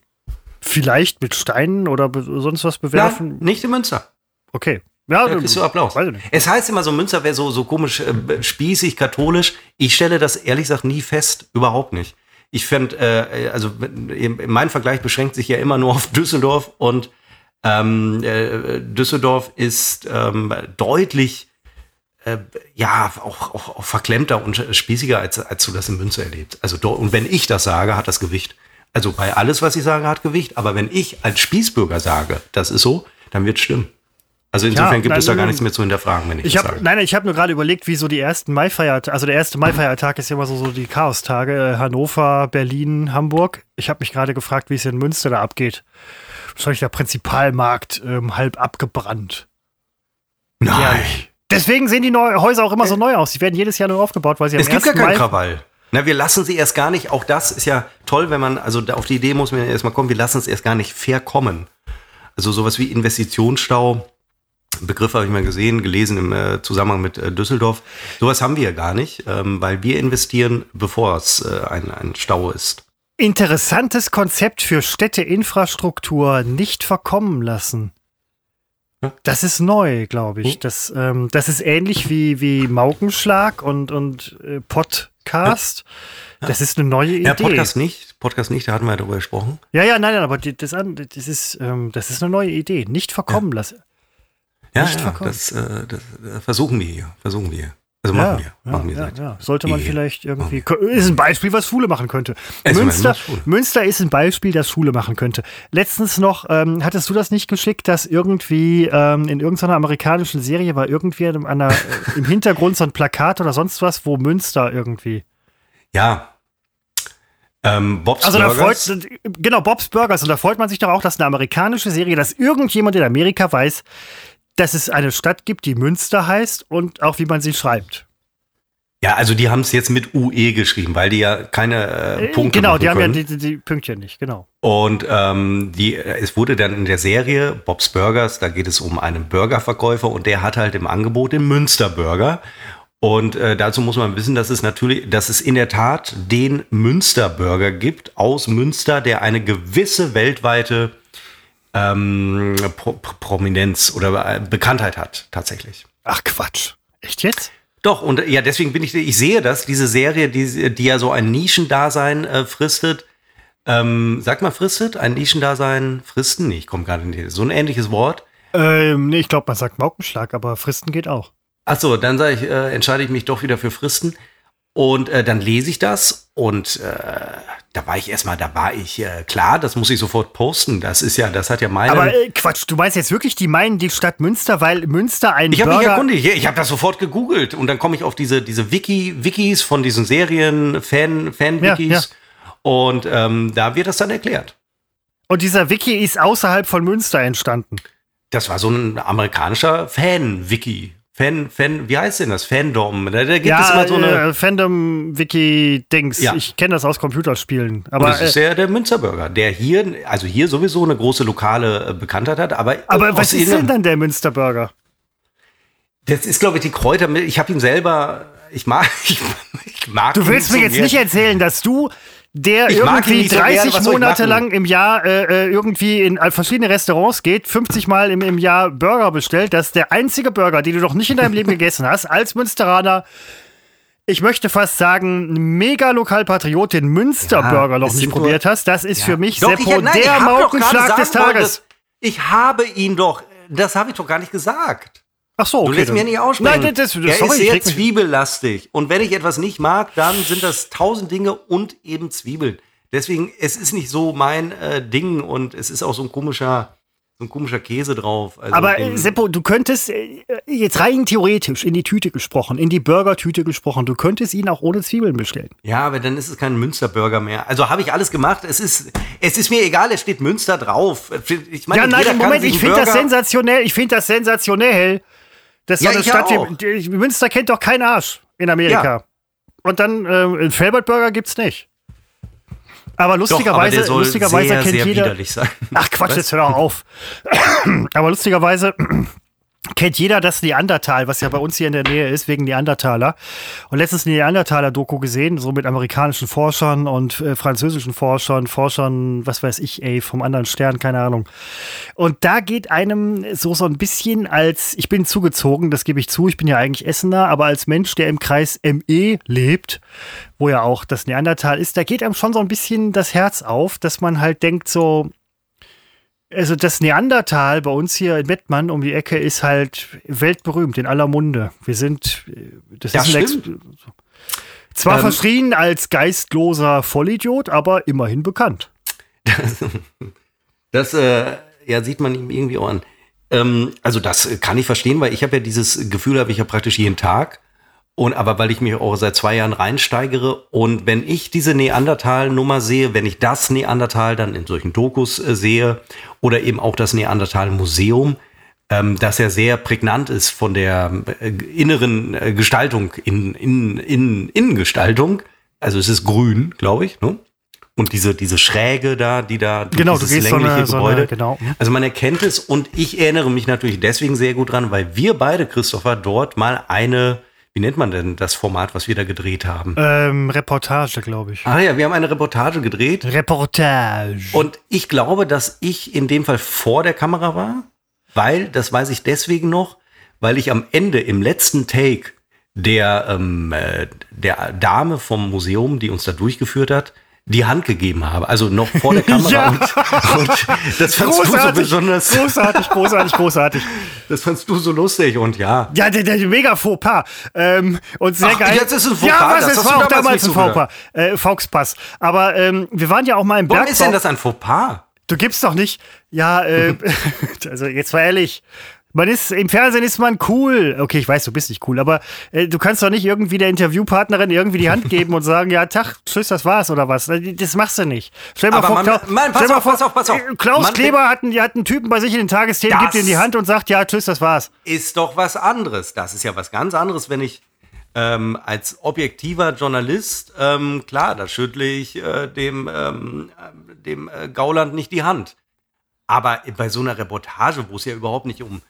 vielleicht mit Steinen oder sonst was bewerfen. Nein, nicht in Münster. Okay. Ja, Da kriegst du Applaus. Es heißt immer so, Münster wäre so, so komisch äh, spießig, katholisch. Ich stelle das ehrlich gesagt nie fest. Überhaupt nicht. Ich fände, äh, also in- mein Vergleich beschränkt sich ja immer nur auf Düsseldorf und ähm, äh, Düsseldorf ist ähm, deutlich äh, ja auch, auch, auch verklemmter und spießiger, als, als du das in Münster erlebst. Also und wenn ich das sage, hat das Gewicht. Also bei alles, was ich sage, hat Gewicht. Aber wenn ich als Spießbürger sage, das ist so, dann wird es stimmen. Also insofern Ja, gibt nein, es da gar nichts mehr zu hinterfragen, wenn ich, Ich das hab, sage. nein, ich habe nur gerade überlegt, wie so die ersten Maifeiertage, also der erste Maifeiertag ist ja immer so, so die Chaostage, äh, Hannover, Berlin, Hamburg. Ich habe mich gerade gefragt, wie es in Münster da abgeht. Wahrscheinlich der Prinzipalmarkt ähm, halb abgebrannt. Nein. Deswegen sehen die neu Häuser auch immer so neu aus. Die werden jedes Jahr neu aufgebaut, weil sie Es am gibt gar 1. keinen Krawall. Na, wir lassen sie erst gar nicht, auch das ist ja toll, wenn man, also auf die Idee muss man ja erstmal kommen, wir lassen es erst gar nicht fair kommen. Also sowas wie Investitionsstau, Begriff habe ich mal gesehen, gelesen im äh, Zusammenhang mit äh, Düsseldorf. Sowas haben wir ja gar nicht, ähm, weil wir investieren, bevor es äh, ein, ein Stau ist. Interessantes Konzept für Städteinfrastruktur nicht verkommen lassen. Ja. Das ist neu, glaube ich. Hm. Das, ähm, das ist ähnlich wie, wie Maukenschlag und, und äh, Podcast. Das ist eine neue Idee. Ja, Podcast nicht, Podcast nicht, da hatten wir ja drüber gesprochen. Ja, ja, nein, nein, aber das, das, ist, ähm, das ist eine neue Idee. Nicht verkommen lassen. Ja, Nicht ja das, äh, das äh, versuchen wir hier, versuchen wir. Also machen wir, ja, machen wir ja, ja. Sollte man vielleicht irgendwie. Ist ein Beispiel, was Schule machen könnte. Also, Münster. Münster ist ein Beispiel, das Schule machen könnte. Letztens noch, ähm, hattest du das nicht geschickt, dass irgendwie ähm, in irgendeiner amerikanischen Serie war irgendwie an einer, äh, im Hintergrund so ein Plakat oder sonst was, wo Münster irgendwie. Ja. Ähm, Bob's Also da Burgers. freut, genau, Bob's Burgers. Und da freut man sich doch auch, dass eine amerikanische Serie, dass irgendjemand in Amerika weiß, dass es eine Stadt gibt, die Münster heißt und auch wie man sie schreibt. Ja, also die haben es jetzt mit UE geschrieben, weil die ja keine äh, Punkte genau, die haben ja können. die, die, die Pünktchen nicht, genau. Und ähm, die, es wurde dann in der Serie Bob's Burgers, da geht es um einen Burgerverkäufer und der hat halt im Angebot den Münsterburger. Und äh, dazu muss man wissen, dass es natürlich, dass es in der Tat den Münsterburger gibt aus Münster, der eine gewisse weltweite ähm, Pro Pro Prominenz oder äh, Bekanntheit hat, tatsächlich. Ach Quatsch. Echt jetzt? Doch, und äh, ja, deswegen bin ich, ich sehe das, diese Serie, die, die ja so ein Nischendasein äh, fristet. Ähm, sag mal, fristet? Ein Nischendasein fristen? Nee, ich komme gerade nicht. So ein ähnliches Wort. Ähm, nee, ich glaube, man sagt Maukenschlag, aber Fristen geht auch. Achso, dann sage ich, äh, entscheide ich mich doch wieder für Fristen. Und äh, dann lese ich das und äh, da war ich erstmal, da war ich äh, klar, das muss ich sofort posten. Das ist ja, das hat ja meine. Aber äh, Quatsch, du meinst jetzt wirklich, die meinen die Stadt Münster, weil Münster ein Ich habe mich erkundigt. Ich habe das sofort gegoogelt und dann komme ich auf diese diese Wiki Wikis von diesen Serien Fan Fan Wikis Ja, ja. und ähm, da wird das dann erklärt. Und dieser Wiki ist außerhalb von Münster entstanden. Das war so ein amerikanischer Fan Wiki. Fan Fan wie heißt denn das Fandom? Da, da gibt es immer so eine äh, Fandom-Wiki-Dings. Ja. Ich kenne das aus Computerspielen. und Aber, das ist äh, der, der Münsterburger, der hier, also hier sowieso eine große lokale äh, Bekanntheit hat, aber, aber was ist denn dann der Münsterburger? Das ist, glaube ich, die Kräuter. Ich habe ihn selber, ich mag, ich, *laughs* ich mag Du willst mir jetzt nicht erzählen, dass du, der Ich irgendwie nicht so gerne, 30 was soll ich Monate lang im Jahr äh, äh, irgendwie in äh, verschiedene Restaurants geht, 50 Mal im, im Jahr Burger bestellt, dass der einzige Burger, den du noch nicht in deinem Leben gegessen hast, als Münsteraner, ich möchte fast sagen, mega Lokalpatriot, den Münsterburger Ja, noch nicht probiert hast, das ist für mich Doch, Seppo ich- nein, der Maukenschlag des wollen, Tages. dass- Ich habe ihn doch, das habe ich doch gar nicht gesagt. Ach so, okay. Du lässt dann- mir nicht aussprechen. Nein, das, das, er sorry, ist sehr zwiebellastig. Und wenn ich etwas nicht mag, dann sind das tausend Dinge und eben Zwiebeln. Deswegen, es ist nicht so mein äh, Ding und es ist auch so ein komischer, so ein komischer Käse drauf. Also Aber äh, Seppo, du könntest äh, jetzt rein theoretisch in die Tüte gesprochen, in die Burgertüte gesprochen, du könntest ihn auch ohne Zwiebeln bestellen. Ja, aber dann ist es kein Münsterburger mehr. Also habe ich alles gemacht. Es ist, es ist mir egal, es steht Münster drauf. Ich meine, Ja, nein, Moment, ich finde das sensationell. Ich finde das sensationell. Das ist Ja, so eine Stadt die- Münster kennt doch keinen Arsch in Amerika. Und dann äh, Felbert Burger gibt's nicht. Aber Doch, aber lustigerweise, lustigerweise sehr, kennt sehr jeder. Ach Quatsch, Was? jetzt hör doch auf. *clears throat* Aber lustigerweise kennt jeder das Neandertal, was ja bei uns hier in der Nähe ist, wegen Neandertaler. Und letztens eine Neandertaler-Doku gesehen, so mit amerikanischen Forschern und äh, französischen Forschern, Forschern, was weiß ich, ey, vom anderen Stern, keine Ahnung. Und da geht einem so, so ein bisschen als, ich bin zugezogen, das gebe ich zu, ich bin ja eigentlich Essener, aber als Mensch, der im Kreis ME lebt, wo ja auch das Neandertal ist, da geht einem schon so ein bisschen das Herz auf, dass man halt denkt so, also das Neandertal bei uns hier in Mettmann um die Ecke ist halt weltberühmt in aller Munde. Wir sind, äh, das, Das ist ein stimmt. zwar Ähm, verschrien als geistloser Vollidiot, aber immerhin bekannt. Das äh, ja, sieht man ihm irgendwie auch an. Ähm, also das kann ich verstehen, weil ich habe ja dieses Gefühl, habe ich ja praktisch jeden Tag. Und aber weil ich mich auch seit zwei Jahren reinsteigere und wenn ich diese Neandertal-Nummer sehe, wenn ich das Neandertal dann in solchen Dokus äh, sehe oder eben auch das Neandertal-Museum, ähm, das ja sehr prägnant ist von der äh, inneren äh, Gestaltung, in, in, in, Innengestaltung. Also es ist grün, glaube ich, ne? Und diese, diese Schräge da, die da Genau, du dieses gehst so längliche eine- so eine- Gebäude. genau. Also man erkennt es und ich erinnere mich natürlich deswegen sehr gut dran, weil wir beide, Christopher, dort mal eine, wie nennt man denn das Format, was wir da gedreht haben? Ähm, Reportage, glaube ich. Ah ja, wir haben eine Reportage gedreht Reportage. und ich glaube, dass ich in dem Fall vor der Kamera war, weil, das weiß ich deswegen noch, weil ich am Ende im letzten Take der, ähm, äh, der Dame vom Museum, die uns da durchgeführt hat, die Hand gegeben habe. Also noch vor der *laughs* Kamera. Ja. Und, und das fandst du so großartig, besonders. großartig, großartig, großartig. Das fandst du so lustig und ja. Ja, der, der mega Fauxpas. Ähm, und sehr Ach, geil. jetzt ist es ein Fauxpas, Ja, was, das es war auch damals ein Fauxpas. Äh, Fauxpass. Aber ähm, wir waren ja auch mal im Warum Bergbau. ist denn das ein Fauxpas? Du gibst doch nicht, ja, äh, *laughs* *laughs* also jetzt mal ehrlich, Man ist, im Fernsehen ist man cool. Okay, ich weiß, du bist nicht cool, aber äh, du kannst doch nicht irgendwie der Interviewpartnerin irgendwie die Hand geben und sagen, ja, Tag, tschüss, das war's oder was. Äh, das machst du nicht. Stell mal Aber vor, man- Kla- man- pass mal auf, vor, pass auf, pass auf. äh, Klaus Man- Kleber hat einen, hat einen Typen bei sich in den Tagesthemen, gibt ihm die Hand und sagt, ja, tschüss, das war's. ist doch was anderes. Das ist ja was ganz anderes, wenn ich ähm, als objektiver Journalist, ähm, klar, da schüttle ich äh, dem, ähm, äh, dem äh, Gauland nicht die Hand. Aber bei so einer Reportage, wo es ja überhaupt nicht um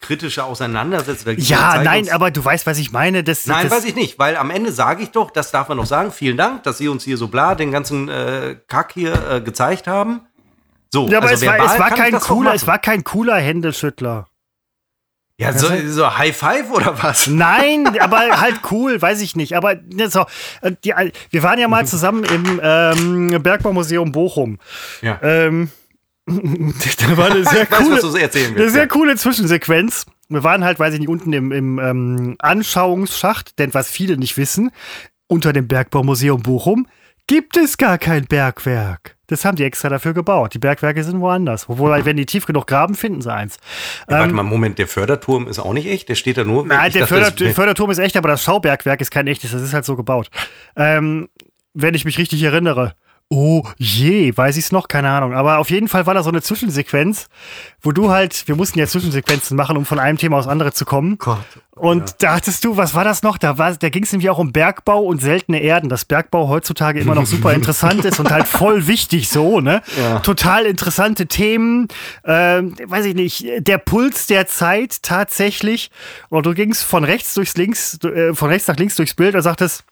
kritische Auseinandersetzungen geht, Ja, nein, aber du weißt, was ich meine. Das, Nein, das, weiß ich nicht, weil am Ende sage ich doch, das darf man noch sagen, vielen Dank, dass Sie uns hier so bla den ganzen äh, Kack hier äh, gezeigt haben. So, Ja, aber also es, war, es, war kein cooler, es war kein cooler Händeschüttler. Ja, so, so High Five oder was? Nein, *laughs* aber halt cool, weiß ich nicht. Aber ne, so, äh, die, wir waren ja mal zusammen im ähm, Bergbaumuseum Bochum. Ja. Ähm, *laughs* da war eine sehr weiß, coole, so erzählen eine willst, sehr ja. coole Zwischensequenz. Wir waren halt, weiß ich nicht, unten im, im ähm, Anschauungsschacht, denn was viele nicht wissen, unter dem Bergbaumuseum Bochum gibt es gar kein Bergwerk. Das haben die extra dafür gebaut. Die Bergwerke sind woanders. Obwohl, wenn die tief genug graben, finden sie eins. Warte mal, Moment, der Förderturm ist auch nicht echt, der steht da nur. Ähm, Nein, der, dachte, Förder, der Förderturm ist echt, aber das Schaubergwerk ist kein echtes. Das ist halt so gebaut. Ähm, wenn ich mich richtig erinnere. Oh je, weiß ich es noch? Keine Ahnung. Aber auf jeden Fall war da so eine Zwischensequenz, wo du halt, wir mussten ja Zwischensequenzen machen, um von einem Thema aufs andere zu kommen. Gott. Und da hattest du, was war das noch? Da, war- da ging es nämlich auch um Bergbau und seltene Erden. Dass Bergbau heutzutage immer noch super *laughs* interessant ist und halt voll wichtig so, ne? Ja. Total interessante Themen. Ähm, weiß ich nicht, der Puls der Zeit tatsächlich. Und du gingst von rechts durchs links, äh, von rechts nach links durchs Bild und sagtest,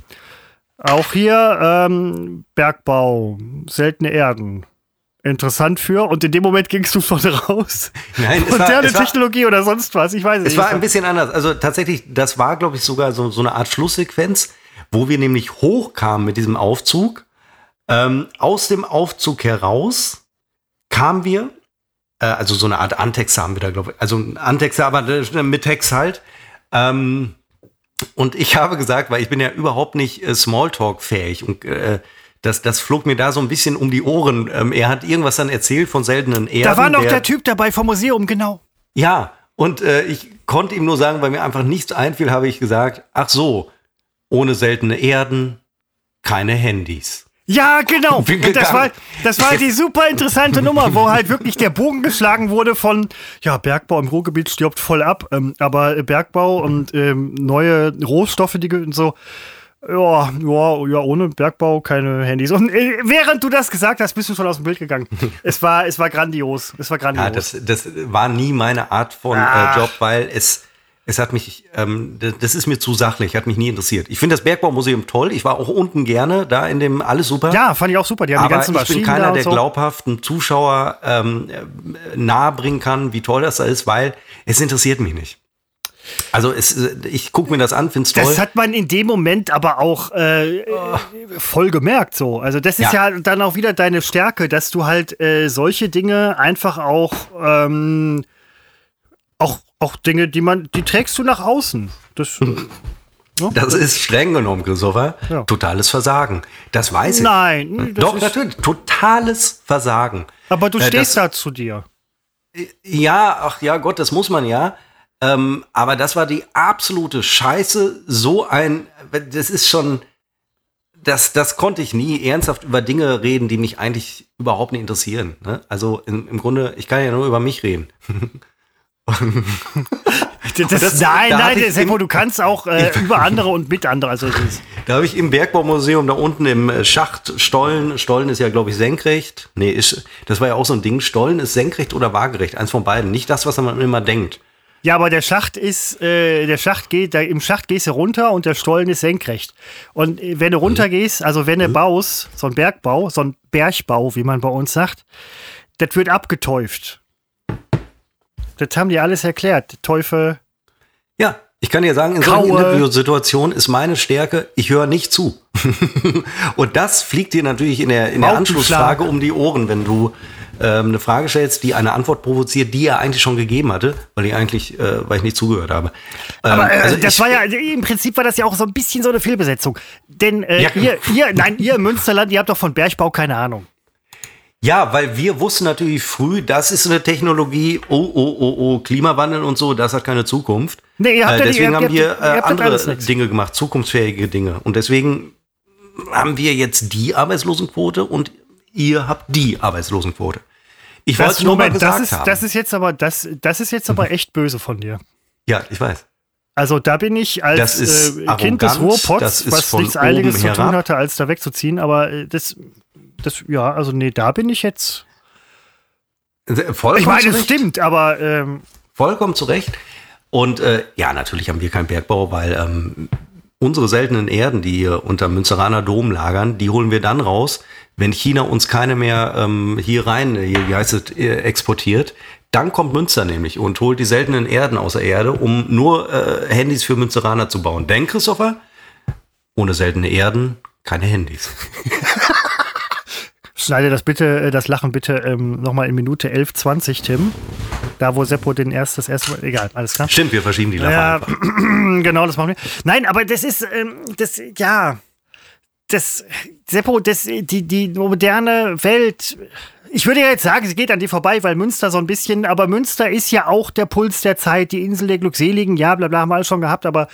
auch hier ähm, Bergbau, seltene Erden. Interessant für. Und in dem Moment gingst du schon *laughs* raus. Nein, es war- Moderne es war- Technologie oder sonst was. Ich weiß es Es nicht. war ein bisschen anders. Also tatsächlich, das war, glaube ich, sogar so, so eine Art Schlusssequenz, wo wir nämlich hochkamen mit diesem Aufzug. Ähm, aus dem Aufzug heraus kamen wir, äh, also so eine Art Antexer haben wir da, glaube ich. Also ein Antexer, aber äh, mit Text halt. Ähm, und ich habe gesagt, weil ich bin ja überhaupt nicht äh, Smalltalk-fähig und äh, das, das flog mir da so ein bisschen um die Ohren. Ähm, er hat irgendwas dann erzählt von seltenen Erden. Da war noch der Typ dabei vom Museum, genau. Ja, und äh, ich konnte ihm nur sagen, weil mir einfach nichts einfiel, habe ich gesagt, ach so, ohne seltene Erden, keine Handys. Ja, genau. Und das war, das war die super interessante *laughs* Nummer, wo halt wirklich der Bogen geschlagen wurde von, ja, Bergbau im Ruhrgebiet stirbt voll ab, ähm, aber Bergbau und ähm, neue Rohstoffe, die und so, ja, ja, ja, ohne Bergbau keine Handys. Und äh, während du das gesagt hast, bist du schon aus dem Bild gegangen. *laughs* es war, es war grandios. Es war grandios. Ja, das, das war nie meine Art von Ah. äh, Job, weil es, es hat mich, ähm, das, ist mir zu sachlich, hat mich nie interessiert. Ich finde das Bergbaumuseum toll. Ich war auch unten gerne, da in dem, alles super. ja, fand ich auch super. Die haben die Aber ganzen ich bin keiner, der so. glaubhaften Zuschauer ähm, äh, nahebringen kann, wie toll das da ist, weil es interessiert mich nicht. Also es, äh, ich gucke mir das an, finde es toll. Das hat man in dem Moment aber auch äh, voll gemerkt so. Also das ist ja. Ja. dann auch wieder deine Stärke, dass du halt äh, solche Dinge einfach auch ähm, auch Dinge, die man, die trägst du nach außen. Das, äh, Das ist streng genommen, Christopher, Ja. totales Versagen. Das weiß ich. nein, das Doch, ist, natürlich, totales Versagen. aber du Äh, stehst das- da zu dir. Ja, ach ja, Gott, das muss man ja. Ähm, aber das war die absolute Scheiße. So ein, das ist schon, das, das konnte ich nie ernsthaft über Dinge reden, die mich eigentlich überhaupt nicht interessieren. Ne? Also im, im Grunde, ich kann ja nur über mich reden. *laughs* *laughs* Das, das- nein, da nein, Seppo, im- du kannst auch äh, über andere und mit andere. Also Da habe ich im Bergbaumuseum da unten im äh, Schacht Stollen, Stollen ist ja, glaube ich, senkrecht. Nee, ist, das war ja auch so ein Ding. Stollen ist senkrecht oder waagerecht, eins von beiden. Nicht das, was man immer denkt. Ja, aber der Schacht ist, äh, der Schacht geht, da, im Schacht gehst du runter und der Stollen ist senkrecht. Und äh, wenn du runtergehst, also wenn du baust, so ein Bergbau, so ein Bergbau, wie man bei uns sagt, das wird abgetäuft. Das haben die alles erklärt. Teufel. Ja, ich kann dir sagen, in solchen Graue- Interviewsituationen ist meine Stärke, ich höre nicht zu. *laughs* Und das fliegt dir natürlich in der, in der. Anschlussfrage um die Ohren, wenn du ähm, eine Frage stellst, die eine Antwort provoziert, die er eigentlich schon gegeben hatte, weil ich eigentlich, äh, weil ich nicht zugehört habe. Ähm, Aber äh, also das ich- war ja, im Prinzip war das ja auch so ein bisschen so eine Fehlbesetzung. Denn äh, Ja. ihr, ihr, nein, ihr im Münsterland, ihr habt doch von Bergbau keine Ahnung. Ja, weil wir wussten natürlich früh, das ist eine Technologie, oh, oh, oh, oh, Klimawandel und so, das hat keine Zukunft. Nee, ihr habt äh, ja die- deswegen ihr habt- haben wir äh, andere. Dinge gemacht, zukunftsfähige Dinge. Und deswegen haben wir jetzt die Arbeitslosenquote und ihr habt die Arbeitslosenquote. Ich Das, es nur mal Moment, gesagt das ist, haben. das ist jetzt aber, das, das ist jetzt aber echt böse von dir. ja, ich weiß. Also da bin ich als äh, Kind des arrogant, Ruhrpots, das ist was nichts Eiliges oben zu tun hatte, als da wegzuziehen, aber äh, das, das, ja, also nee, da bin ich jetzt. Vollkommen Ich meine, es stimmt, aber ähm, Vollkommen zu Recht. Und äh, ja, natürlich haben wir keinen Bergbau, weil ähm, unsere seltenen Erden, die hier unter Münsteraner Dom lagern, die holen wir dann raus, wenn China uns keine mehr ähm, hier rein, hier, wie heißt es, äh, exportiert. Dann kommt Münster nämlich und holt die seltenen Erden aus der Erde, um nur äh, Handys für Münsteraner zu bauen. Denn, Christopher, ohne seltene Erden keine Handys. *laughs* schneide das bitte, äh, das Lachen bitte ähm, nochmal in Minute 11, 20, Tim. Da, wo Seppo den erst, das erste Mal, egal, alles klar. Stimmt, wir verschieben die Lache Ja, einfach. *clears throat* genau, das machen wir. Nein, aber das ist, ähm, das, ja, das, Seppo, das, die, die moderne Welt, ich würde ja jetzt sagen, sie geht an die vorbei, weil Münster so ein bisschen, aber Münster ist ja auch der Puls der Zeit, die Insel der Glückseligen, ja, bla, bla, haben wir alles schon gehabt, aber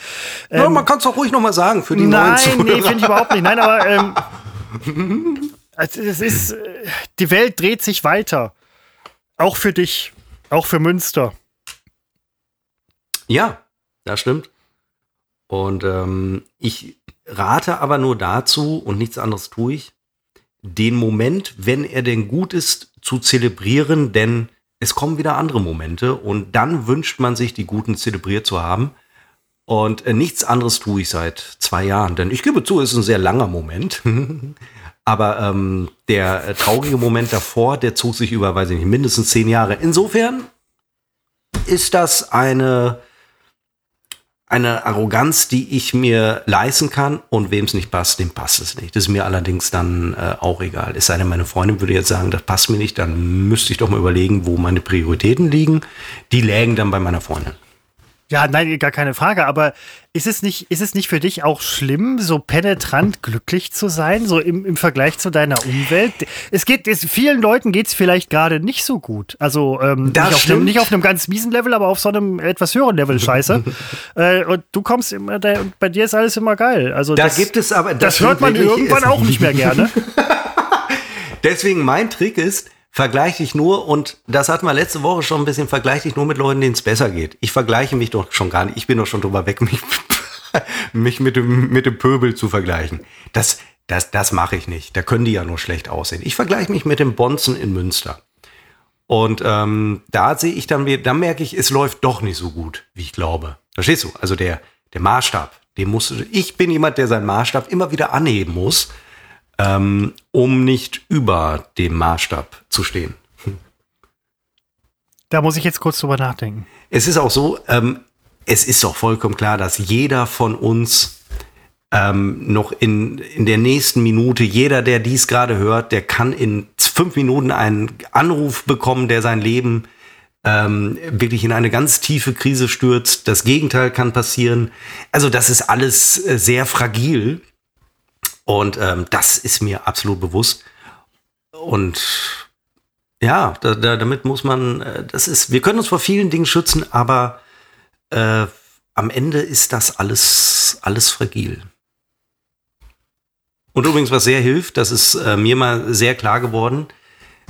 ja, man kann es doch ruhig nochmal sagen für die neuen Nein, nee, finde ich überhaupt nicht. Nein, aber ähm, *laughs* also es ist, äh, die Welt dreht sich weiter. Auch für dich, auch für Münster. Ja, das stimmt. Und ähm, ich rate aber nur dazu, und nichts anderes tue ich, den Moment, wenn er denn gut ist, zu zelebrieren, denn es kommen wieder andere Momente und dann wünscht man sich, die guten zelebriert zu haben. Und äh, nichts anderes tue ich seit zwei Jahren, denn ich gebe zu, es ist ein sehr langer Moment. *laughs* Aber ähm, der äh, traurige Moment davor, der zog sich über, weiß ich nicht, mindestens zehn Jahre. Insofern ist das eine, eine Arroganz, die ich mir leisten kann und wem es nicht passt, dem passt es nicht. Das ist mir allerdings dann äh, auch egal. Es sei denn, meine Freundin würde jetzt sagen, das passt mir nicht, dann müsste ich doch mal überlegen, wo meine Prioritäten liegen. Die lägen dann bei meiner Freundin. Ja, nein, gar keine Frage. Aber ist es nicht, ist es nicht für dich auch schlimm, so penetrant glücklich zu sein, so im, im Vergleich zu deiner Umwelt? Es geht, es, vielen Leuten geht es vielleicht gerade nicht so gut. Also ähm, Das nicht, auf einem, nicht auf einem ganz miesen Level, aber auf so einem etwas höheren Level *laughs* Scheiße. äh, und du kommst immer, da, und bei dir ist alles immer geil. Also Da das, gibt es aber. das, hört man irgendwann auch nicht mehr gerne. *laughs* *laughs* Deswegen mein Trick ist, vergleich dich nur, und das hatten wir letzte Woche schon ein bisschen, vergleich dich nur mit Leuten, denen es besser geht. Ich vergleiche mich doch schon gar nicht. Ich bin doch schon drüber weg, *laughs* mich, mich mit, dem, mit dem Pöbel zu vergleichen. Das, das, das mache ich nicht. Da können die ja nur schlecht aussehen. Ich vergleiche mich mit dem Bonzen in Münster. Und ähm, da sehe ich dann, da merke ich, es läuft doch nicht so gut, wie ich glaube. Verstehst du? Also der, der Maßstab, den musst du, ich bin jemand, der seinen Maßstab immer wieder anheben muss, ähm, um nicht über dem Maßstab zu stehen. Da muss ich jetzt kurz drüber nachdenken. Es ist auch so, ähm, es ist doch vollkommen klar, dass jeder von uns ähm, noch in, in der nächsten Minute, jeder, der dies gerade hört, der kann in fünf Minuten einen Anruf bekommen, der sein Leben ähm, wirklich in eine ganz tiefe Krise stürzt. Das Gegenteil kann passieren. Also das ist alles äh, sehr fragil. Und ähm, das ist mir absolut bewusst. Und ja, da, da, damit muss man, äh, das ist, wir können uns vor vielen Dingen schützen, aber äh, am Ende ist das alles, alles fragil. Und übrigens, was sehr hilft, das ist äh, mir mal sehr klar geworden,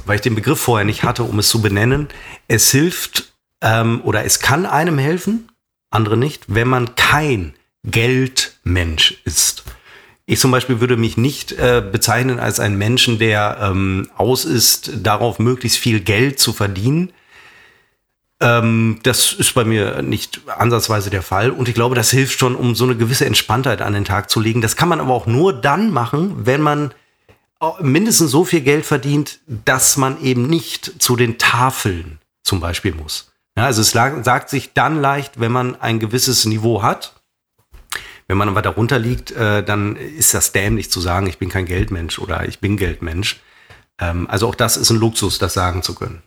weil ich den Begriff vorher nicht hatte, um es zu benennen. Es hilft ähm, oder es kann einem helfen, andere nicht, wenn man kein Geldmensch ist. Ich zum Beispiel würde mich nicht äh, bezeichnen als einen Menschen, der ähm, aus ist, darauf möglichst viel Geld zu verdienen. Ähm, das ist bei mir nicht ansatzweise der Fall. Und ich glaube, das hilft schon, um so eine gewisse Entspanntheit an den Tag zu legen. Das kann man aber auch nur dann machen, wenn man auch mindestens so viel Geld verdient, dass man eben nicht zu den Tafeln zum Beispiel muss. Ja, also es sagt sich dann leicht, wenn man ein gewisses Niveau hat. Wenn man aber darunter liegt, äh, dann ist das dämlich zu sagen, ich bin kein Geldmensch oder ich bin Geldmensch. Ähm, also auch das ist ein Luxus, das sagen zu können.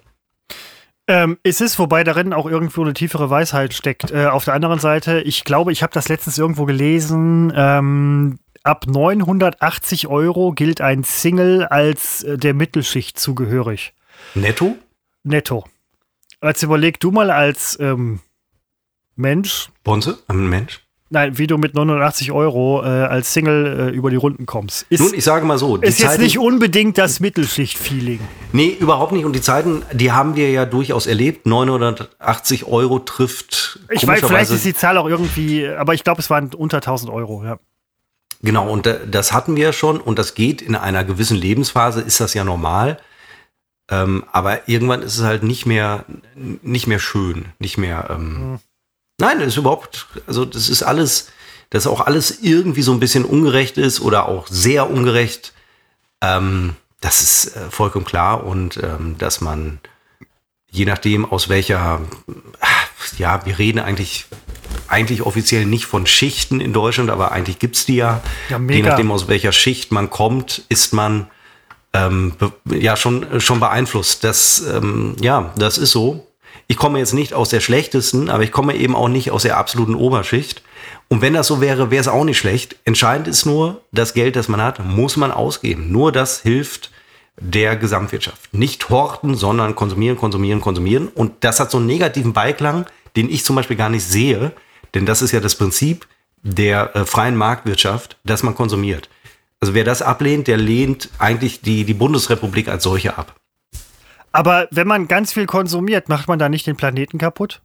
Ähm, ist es, wobei darin auch irgendwo eine tiefere Weisheit steckt. Äh, auf der anderen Seite, ich glaube, ich habe das letztens irgendwo gelesen. Ähm, ab 980 Euro gilt ein Single als äh, der Mittelschicht zugehörig. Netto? Netto. Als überleg du mal als ähm, Mensch. Bonze? Ein Mensch? Nein, wie du mit 89 Euro äh, als Single äh, über die Runden kommst. Ist, Nun, ich sage mal so. ist jetzt nicht unbedingt das Mittelschicht-Feeling. Nee, überhaupt nicht. Und die Zeiten, die haben wir ja durchaus erlebt. 980 Euro trifft. Ich weiß, vielleicht ist die Zahl auch irgendwie, aber ich glaube, es waren unter 1000 Euro, ja. Genau, und das hatten wir schon. Und das geht in einer gewissen Lebensphase, ist das ja normal. Ähm, aber irgendwann ist es halt nicht mehr, nicht mehr schön, nicht mehr. Ähm, mhm Nein, das ist überhaupt, also das ist alles, dass auch alles irgendwie so ein bisschen ungerecht ist oder auch sehr ungerecht. Ähm, das ist äh, vollkommen klar und ähm, dass man je nachdem aus welcher, ja, wir reden eigentlich eigentlich offiziell nicht von Schichten in Deutschland, aber eigentlich gibt es die ja. ja je nachdem aus welcher Schicht man kommt, ist man ähm, ja schon schon beeinflusst. Das ähm, ja, das ist so ich komme jetzt nicht aus der schlechtesten, aber ich komme eben auch nicht aus der absoluten Oberschicht. Und wenn das so wäre, wäre es auch nicht schlecht. Entscheidend ist nur, das Geld, das man hat, muss man ausgeben. Nur das hilft der Gesamtwirtschaft. Nicht horten, sondern konsumieren, konsumieren, konsumieren. Und das hat so einen negativen Beiklang, den ich zum Beispiel gar nicht sehe. Denn das ist ja das Prinzip der äh, freien Marktwirtschaft, dass man konsumiert. Also wer das ablehnt, der lehnt eigentlich die, die Bundesrepublik als solche ab. Aber wenn man ganz viel konsumiert, macht man da nicht den Planeten kaputt?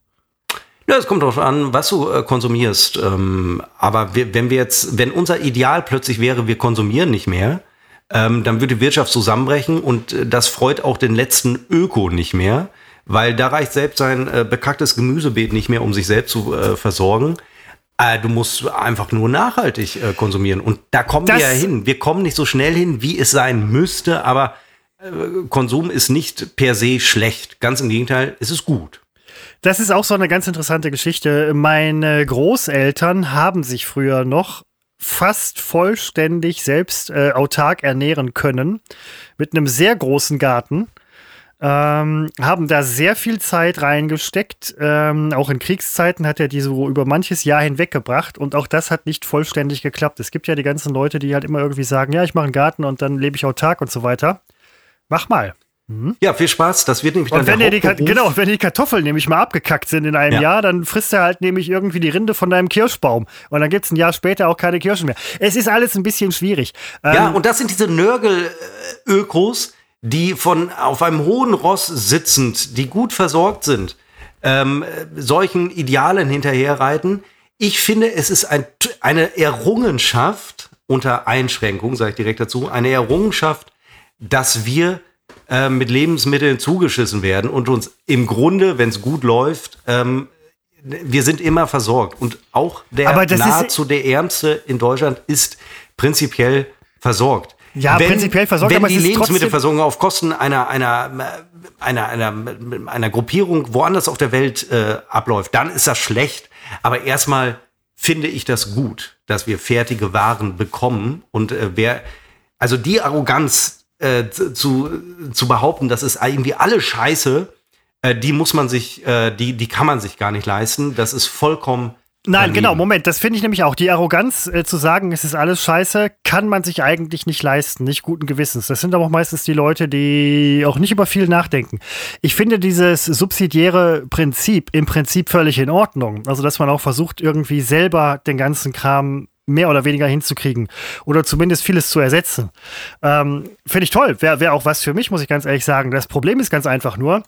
Ja, es kommt darauf an, was du äh, konsumierst. Ähm, aber wir, wenn wir jetzt, wenn unser Ideal plötzlich wäre, wir konsumieren nicht mehr, ähm, dann würde die Wirtschaft zusammenbrechen und äh, das freut auch den letzten Öko nicht mehr, weil da reicht selbst sein äh, bekacktes Gemüsebeet nicht mehr, um sich selbst zu äh, versorgen. Äh, du musst einfach nur nachhaltig äh, konsumieren und da kommen das wir ja hin. Wir kommen nicht so schnell hin, wie es sein müsste, aber Konsum ist nicht per se schlecht. Ganz im Gegenteil, es ist gut. Das ist auch so eine ganz interessante Geschichte. Meine Großeltern haben sich früher noch fast vollständig selbst äh, autark ernähren können. Mit einem sehr großen Garten. Ähm, haben da sehr viel Zeit reingesteckt. Ähm, auch in Kriegszeiten hat er die so über manches Jahr hinweggebracht und auch das hat nicht vollständig geklappt. Es gibt ja die ganzen Leute, die halt immer irgendwie sagen, ja, ich mache einen Garten und dann lebe ich autark und so weiter. Mach mal. Mhm. Ja, viel Spaß. Das wird nämlich dann und wenn der die Genau, wenn die Kartoffeln nämlich mal abgekackt sind in einem ja. Jahr, dann frisst er halt nämlich irgendwie die Rinde von deinem Kirschbaum. Und dann gibt es ein Jahr später auch keine Kirschen mehr. Es ist alles ein bisschen schwierig. Ja, ähm, und das sind diese Nörgel-Ökos, die von auf einem hohen Ross sitzend, die gut versorgt sind, ähm, solchen Idealen hinterherreiten. Ich finde, es ist ein, eine Errungenschaft, unter Einschränkung, sage ich direkt dazu, eine Errungenschaft, dass wir äh, mit Lebensmitteln zugeschissen werden und uns im Grunde, wenn es gut läuft, ähm, wir sind immer versorgt. Und auch der nahezu der Ärmste in Deutschland ist prinzipiell versorgt. Ja, wenn, prinzipiell versorgt, wenn aber die Lebensmittelversorgung auf Kosten einer, einer, einer, einer, einer Gruppierung woanders auf der Welt äh, abläuft, dann ist das schlecht. Aber erstmal finde ich das gut, dass wir fertige Waren bekommen. Und äh, wer, also die Arroganz, äh, zu, zu behaupten, das ist irgendwie alle Scheiße, äh, die muss man sich, äh, die, die kann man sich gar nicht leisten. Das ist vollkommen Nein, daneben. genau, Moment, das finde ich nämlich auch. Die Arroganz äh, zu sagen, es ist alles scheiße, kann man sich eigentlich nicht leisten, nicht guten Gewissens. Das sind aber auch meistens die Leute, die auch nicht über viel nachdenken. Ich finde dieses subsidiäre Prinzip im Prinzip völlig in Ordnung. Also, dass man auch versucht, irgendwie selber den ganzen Kram mehr oder weniger hinzukriegen oder zumindest vieles zu ersetzen. Ähm, Finde ich toll. Wäre wär auch was für mich, muss ich ganz ehrlich sagen. Das Problem ist ganz einfach nur,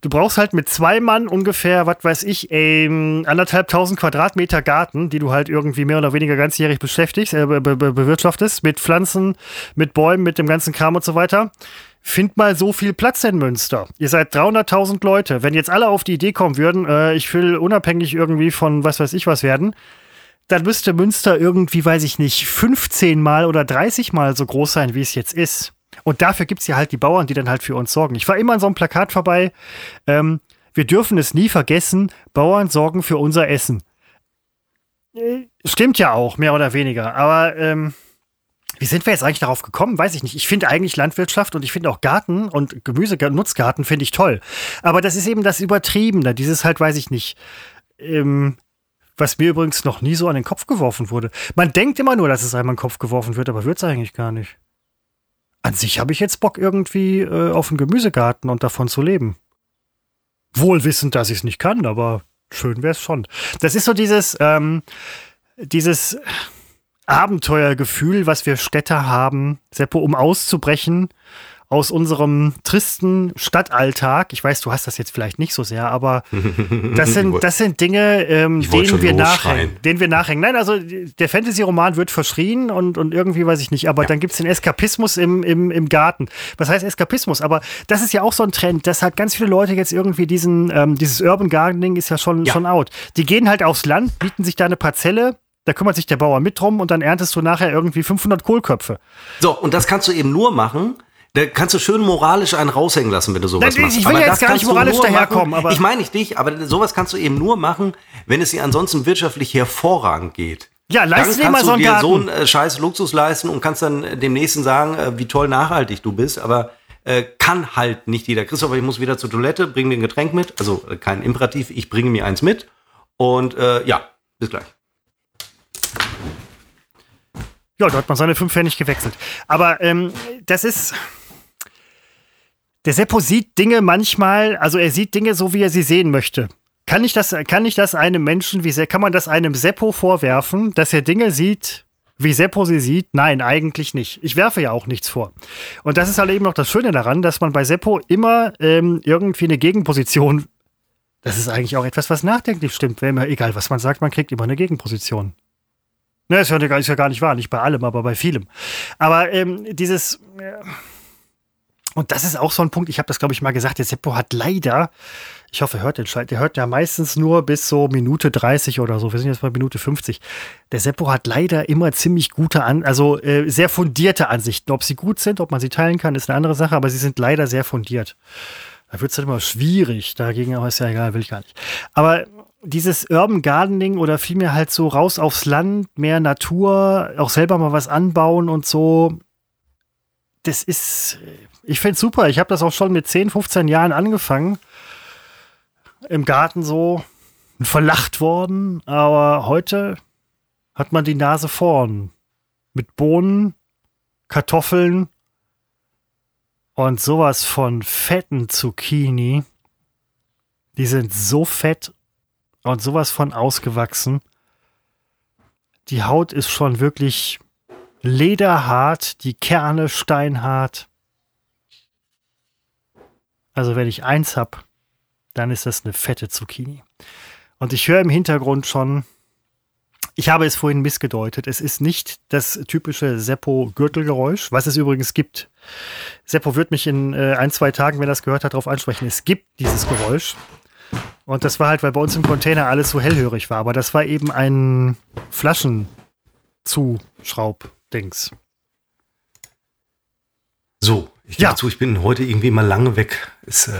du brauchst halt mit zwei Mann ungefähr, was weiß ich, ähm, anderthalb tausend Quadratmeter Garten, die du halt irgendwie mehr oder weniger ganzjährig beschäftigst, äh, be be bewirtschaftest, mit Pflanzen, mit Bäumen, mit dem ganzen Kram und so weiter. Find mal so viel Platz in Münster. Ihr seid 300.000 Leute. Wenn jetzt alle auf die Idee kommen würden, äh, ich will unabhängig irgendwie von was weiß ich was werden, dann müsste Münster irgendwie, weiß ich nicht, 15 Mal oder 30 Mal so groß sein, wie es jetzt ist. Und dafür gibt es ja halt die Bauern, die dann halt für uns sorgen. Ich war immer an so einem Plakat vorbei. Ähm, wir dürfen es nie vergessen, Bauern sorgen für unser Essen. Äh, stimmt ja auch, mehr oder weniger. Aber ähm, wie sind wir jetzt eigentlich darauf gekommen? Weiß ich nicht. Ich finde eigentlich Landwirtschaft und ich finde auch Garten und Gemüse, Nutzgarten finde ich toll. Aber das ist eben das Übertriebene. Dieses halt, weiß ich nicht. Ähm, Was mir übrigens noch nie so an den Kopf geworfen wurde. Man denkt immer nur, dass es einem an den Kopf geworfen wird, aber wird es eigentlich gar nicht. An sich habe ich jetzt Bock irgendwie äh, auf einen Gemüsegarten und davon zu leben. Wohl wissend, dass ich es nicht kann, aber schön wäre es schon. Das ist so dieses, ähm, dieses Abenteuergefühl, was wir Städter haben, Seppo, um auszubrechen aus unserem tristen Stadtalltag. Ich weiß, du hast das jetzt vielleicht nicht so sehr, aber das sind, *laughs* das sind Dinge, ähm, denen wir nachhängen. Denen wir nachhängen. Nein, also der Fantasy-Roman wird verschrien und, und irgendwie weiß ich nicht, aber ja. dann gibt es den Eskapismus im, im, im Garten. Was heißt Eskapismus? Aber das ist ja auch so ein Trend. Das hat ganz viele Leute jetzt irgendwie diesen, ähm, dieses Urban Gardening ist ja schon, ja. schon out. Die gehen halt aufs Land, bieten sich da eine Parzelle, da kümmert sich der Bauer mit drum und dann erntest du nachher irgendwie 500 Kohlköpfe. So, und das kannst du eben nur machen, da kannst du schön moralisch einen raushängen lassen, wenn du sowas Nein, machst. Ich will aber jetzt gar nicht moralisch daherkommen. Aber ich meine nicht dich, aber sowas kannst du eben nur machen, wenn es dir ansonsten wirtschaftlich hervorragend geht. Ja, leist dir mal so einen Garten. so einen äh, scheiß Luxus leisten und kannst dann dem Nächsten sagen, äh, wie toll nachhaltig du bist, aber äh, kann halt nicht jeder. Christopher, ich muss wieder zur Toilette, bring mir ein Getränk mit, also äh, kein Imperativ, ich bringe mir eins mit und äh, ja, bis gleich. Ja, da hat man seine fünf Pfennig gewechselt. Aber ähm, das ist, der Seppo sieht Dinge manchmal, also er sieht Dinge so, wie er sie sehen möchte. Kann ich das, kann ich das einem Menschen, wie sehr, kann man das einem Seppo vorwerfen, dass er Dinge sieht, wie Seppo sie sieht? Nein, eigentlich nicht. Ich werfe ja auch nichts vor. Und das ist halt eben noch das Schöne daran, dass man bei Seppo immer ähm, irgendwie eine Gegenposition, das ist eigentlich auch etwas, was nachdenklich stimmt. Egal, was man sagt, man kriegt immer eine Gegenposition. Ne, ist ja, ist ja gar nicht wahr, nicht bei allem, aber bei vielem. Aber ähm, dieses, äh, und das ist auch so ein Punkt, ich habe das, glaube ich, mal gesagt, der Seppo hat leider, ich hoffe, er hört den Schalt, der hört ja meistens nur bis so Minute 30 oder so, wir sind jetzt bei Minute 50. Der Seppo hat leider immer ziemlich gute, An also äh, sehr fundierte Ansichten. Ob sie gut sind, ob man sie teilen kann, ist eine andere Sache, aber sie sind leider sehr fundiert. Da wird es dann immer schwierig, dagegen aber ist ja egal, will ich gar nicht. Aber dieses Urban Gardening oder vielmehr halt so raus aufs Land, mehr Natur, auch selber mal was anbauen und so, das ist, ich finde super. Ich habe das auch schon mit 10, 15 Jahren angefangen. Im Garten so verlacht worden. Aber heute hat man die Nase vorn. Mit Bohnen, Kartoffeln und sowas von fetten Zucchini. Die sind so fett und sowas von ausgewachsen. Die Haut ist schon wirklich lederhart, die Kerne steinhart. Also wenn ich eins habe, dann ist das eine fette Zucchini. Und ich höre im Hintergrund schon, ich habe es vorhin missgedeutet, es ist nicht das typische Seppo-Gürtelgeräusch, was es übrigens gibt. Seppo wird mich in äh, ein, zwei Tagen, wenn er das gehört hat, darauf ansprechen. Es gibt dieses Geräusch. Und das war halt, weil bei uns im Container alles so hellhörig war. Aber das war eben ein Flaschenzuschraub-Dings. So, ich ja. dazu, ich bin heute irgendwie mal lange weg, ist äh,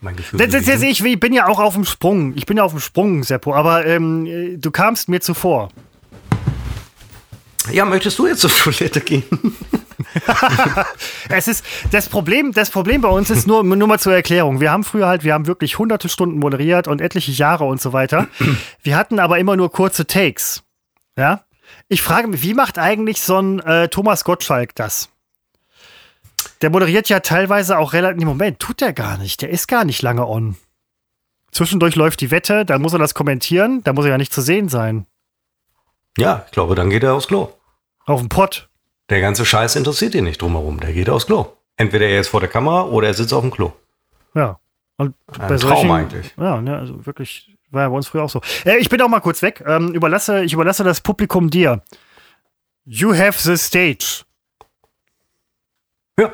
mein Gefühl. Das, das, das, ich, ich, bin ja auch auf dem Sprung. Ich bin ja auf dem Sprung, Seppo, aber ähm, du kamst mir zuvor. Ja, möchtest du jetzt zur *laughs* Toilette gehen? *laughs* es ist das Problem, das Problem bei uns ist nur, *laughs* nur mal zur Erklärung. Wir haben früher halt, wir haben wirklich hunderte Stunden moderiert und etliche Jahre und so weiter. *clears throat* Wir hatten aber immer nur kurze Takes. Ja? Ich frage mich, wie macht eigentlich so ein äh, Thomas Gottschalk das? Der moderiert ja teilweise auch relativ. Moment, tut der gar nicht. Der ist gar nicht lange on. Zwischendurch läuft die Wette, dann muss er das kommentieren, da muss er ja nicht zu sehen sein. Ja, ich glaube, dann geht er aufs Klo. Auf den Pott. Der ganze Scheiß interessiert ihn nicht drumherum. Der geht aufs Klo. Entweder er ist vor der Kamera oder er sitzt auf dem Klo. Ja. Und Ein bei solchen, Traum eigentlich. Ja, ne, also wirklich, war ja bei uns früher auch so. Äh, ich bin auch mal kurz weg. Ähm, überlasse, ich überlasse das Publikum dir. You have the stage. Ja.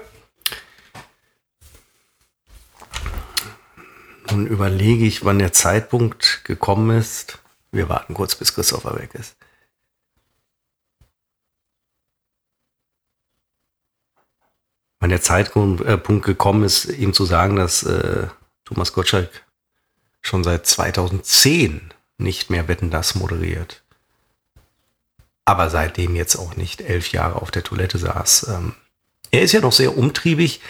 Nun überlege ich, wann der Zeitpunkt gekommen ist. Wir warten kurz, bis Christopher weg ist. Wann der Zeitpunkt äh, gekommen ist, ihm zu sagen, dass äh, Thomas Gottschalk schon seit 2010 nicht mehr Wetten das moderiert. Aber seitdem jetzt auch nicht elf Jahre auf der Toilette saß. Ähm, er ist ja noch sehr umtriebig.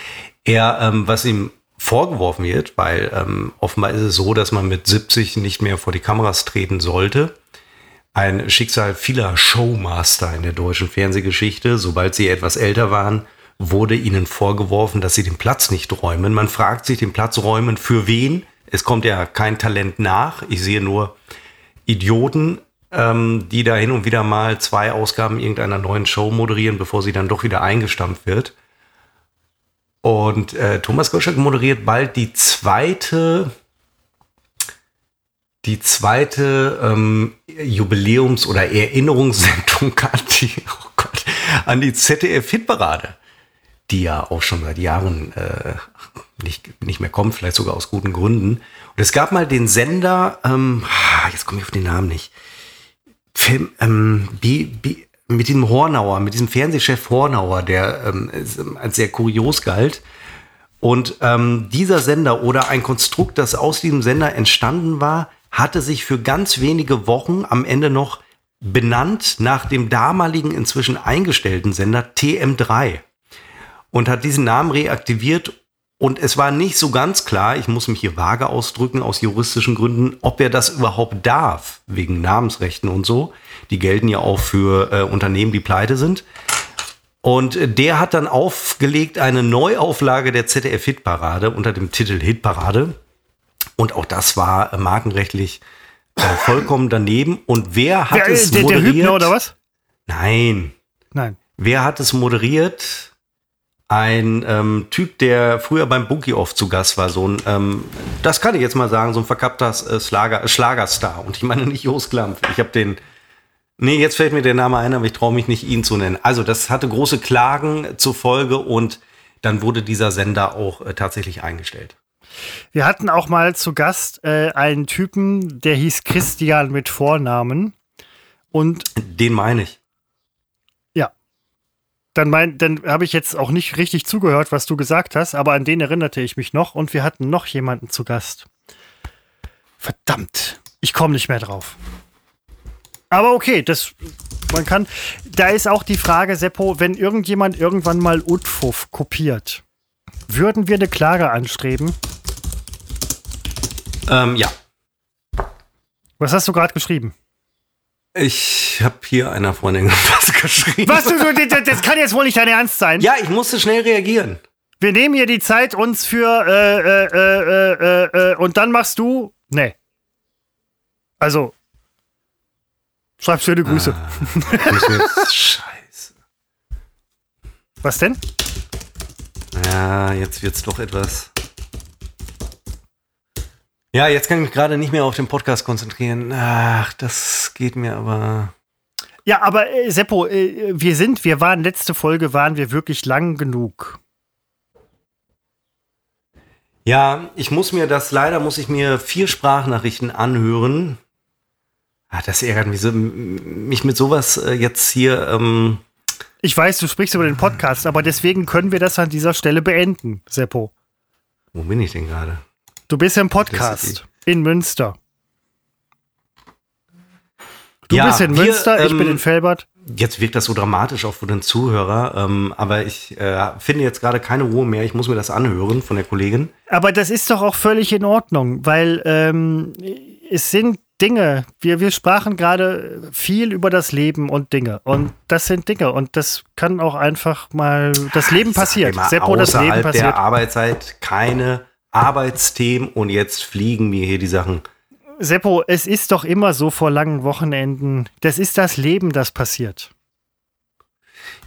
Er, ähm, was ihm vorgeworfen wird, weil ähm, offenbar ist es so, dass man mit 70 nicht mehr vor die Kameras treten sollte. ein Schicksal vieler Showmaster in der deutschen Fernsehgeschichte. Sobald sie etwas älter waren, wurde ihnen vorgeworfen, dass sie den Platz nicht räumen. Man fragt sich, den Platz räumen für wen? Es kommt ja kein Talent nach. Ich sehe nur Idioten, ähm, die da hin und wieder mal zwei Ausgaben irgendeiner neuen Show moderieren, bevor sie dann doch wieder eingestampft wird. Und äh, Thomas Gottschalk moderiert bald die zweite, die zweite ähm, Jubiläums- oder Erinnerungssendung *laughs* an die, oh Gott, an die ZDF-Hitparade, die ja auch schon seit Jahren äh, nicht, nicht mehr kommt, vielleicht sogar aus guten Gründen. Und es gab mal den Sender, ähm, ah, jetzt komme ich auf den Namen nicht, Film, ähm, B, B, mit diesem Hornauer, mit diesem Fernsehchef Hornauer, der ähm, als sehr kurios galt. Und ähm, dieser Sender oder ein Konstrukt, das aus diesem Sender entstanden war, hatte sich für ganz wenige Wochen am Ende noch benannt nach dem damaligen inzwischen eingestellten Sender TM3 und hat diesen Namen reaktiviert und es war nicht so ganz klar, ich muss mich hier vage ausdrücken aus juristischen Gründen, ob er das überhaupt darf, wegen Namensrechten und so. Die gelten ja auch für äh, Unternehmen, die pleite sind. Und äh, der hat dann aufgelegt eine Neuauflage der ZDF-Hitparade unter dem Titel Hitparade. Und auch das war äh, markenrechtlich äh, vollkommen daneben. Und wer hat wer, es der, moderiert? Der Hübner oder was? Nein. Nein. Wer hat es moderiert? ein ähm, Typ, der früher beim Bunky oft zu Gast war, so ein, ähm, das kann ich jetzt mal sagen, so ein verkappter äh, Schlager, Schlagerstar. Und ich meine nicht Jos Klampf. Ich habe den, nee, jetzt fällt mir der Name ein, aber ich traue mich nicht, ihn zu nennen. Also das hatte große Klagen zur Folge und dann wurde dieser Sender auch äh, tatsächlich eingestellt. Wir hatten auch mal zu Gast äh, einen Typen, der hieß Christian mit Vornamen. Und den meine ich dann, mein, dann habe ich jetzt auch nicht richtig zugehört, was du gesagt hast, aber an den erinnerte ich mich noch und wir hatten noch jemanden zu Gast. Verdammt, ich komme nicht mehr drauf. Aber okay, das man kann. Da ist auch die Frage, Seppo, wenn irgendjemand irgendwann mal Utfuff kopiert, würden wir eine Klage anstreben? Ähm, ja. Was hast du gerade geschrieben? Ich habe hier einer Freundin *laughs* was geschrieben. Was du, das kann jetzt wohl nicht dein Ernst sein. Ja, ich musste schnell reagieren. Wir nehmen hier die Zeit uns für äh, äh, äh, und dann machst du. Nee. Also. Schreib schöne Grüße. Ah, *laughs* Scheiße. Was denn? Ja, jetzt wird's doch etwas. Ja, jetzt kann ich mich gerade nicht mehr auf den Podcast konzentrieren. Ach, das geht mir aber. Ja, aber äh, Seppo, äh, wir sind, wir waren, letzte Folge waren wir wirklich lang genug. Ja, ich muss mir das, leider muss ich mir vier Sprachnachrichten anhören. Ah, das ärgert mich, so, mich mit sowas äh, jetzt hier. Ähm ich weiß, du sprichst über den Podcast, aber deswegen können wir das an dieser Stelle beenden, Seppo. Wo bin ich denn gerade? Du bist im Podcast in Münster. Du ja, bist in Münster, wir, ähm, ich bin in Felbert. Jetzt wirkt das so dramatisch auch für den Zuhörer, ähm, aber ich äh, finde jetzt gerade keine Ruhe mehr. Ich muss mir das anhören von der Kollegin. Aber das ist doch auch völlig in Ordnung, weil ähm, es sind Dinge. Wir, wir sprachen gerade viel über das Leben und Dinge. Und das sind Dinge. Und das kann auch einfach mal. Das Leben passiert. Seppo, das Leben passiert. der Arbeitszeit keine Arbeitsthemen und jetzt fliegen mir hier die Sachen. Seppo, es ist doch immer so vor langen Wochenenden. Das ist das Leben, das passiert.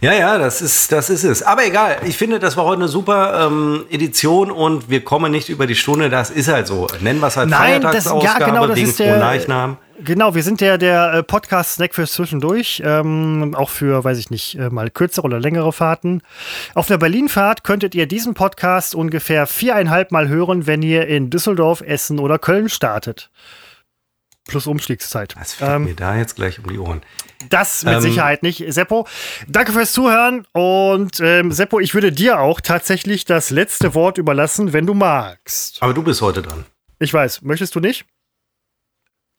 Ja, ja, das ist, das ist es. Aber egal, ich finde, das war heute eine super ähm, Edition und wir kommen nicht über die Stunde. Das ist halt so. Nennen wir es halt Nein, Feiertagsausgabe das, ja, genau, das ist der, Leichnam. Genau, wir sind der, der äh, Podcast-Snack fürs Zwischendurch. Ähm, auch für, weiß ich nicht, äh, mal kürzere oder längere Fahrten. Auf der Berlin-Fahrt könntet ihr diesen Podcast ungefähr viereinhalb Mal hören, wenn ihr in Düsseldorf, Essen oder Köln startet. Plus Umstiegszeit. Das fliegt ähm, mir da jetzt gleich um die Ohren. Das mit ähm, Sicherheit nicht. Seppo, danke fürs Zuhören. Und ähm, Seppo, ich würde dir auch tatsächlich das letzte Wort überlassen, wenn du magst. Aber du bist heute dran. Ich weiß. Möchtest du nicht?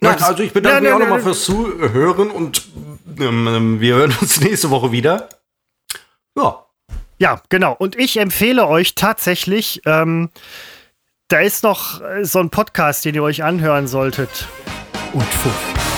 Nein, also ich bedanke mich auch nochmal fürs Zuhören und ähm, wir hören uns *laughs* nächste Woche wieder. Ja. Ja, genau. Und ich empfehle euch tatsächlich, ähm, da ist noch so ein Podcast, den ihr euch anhören solltet. Und Fuff.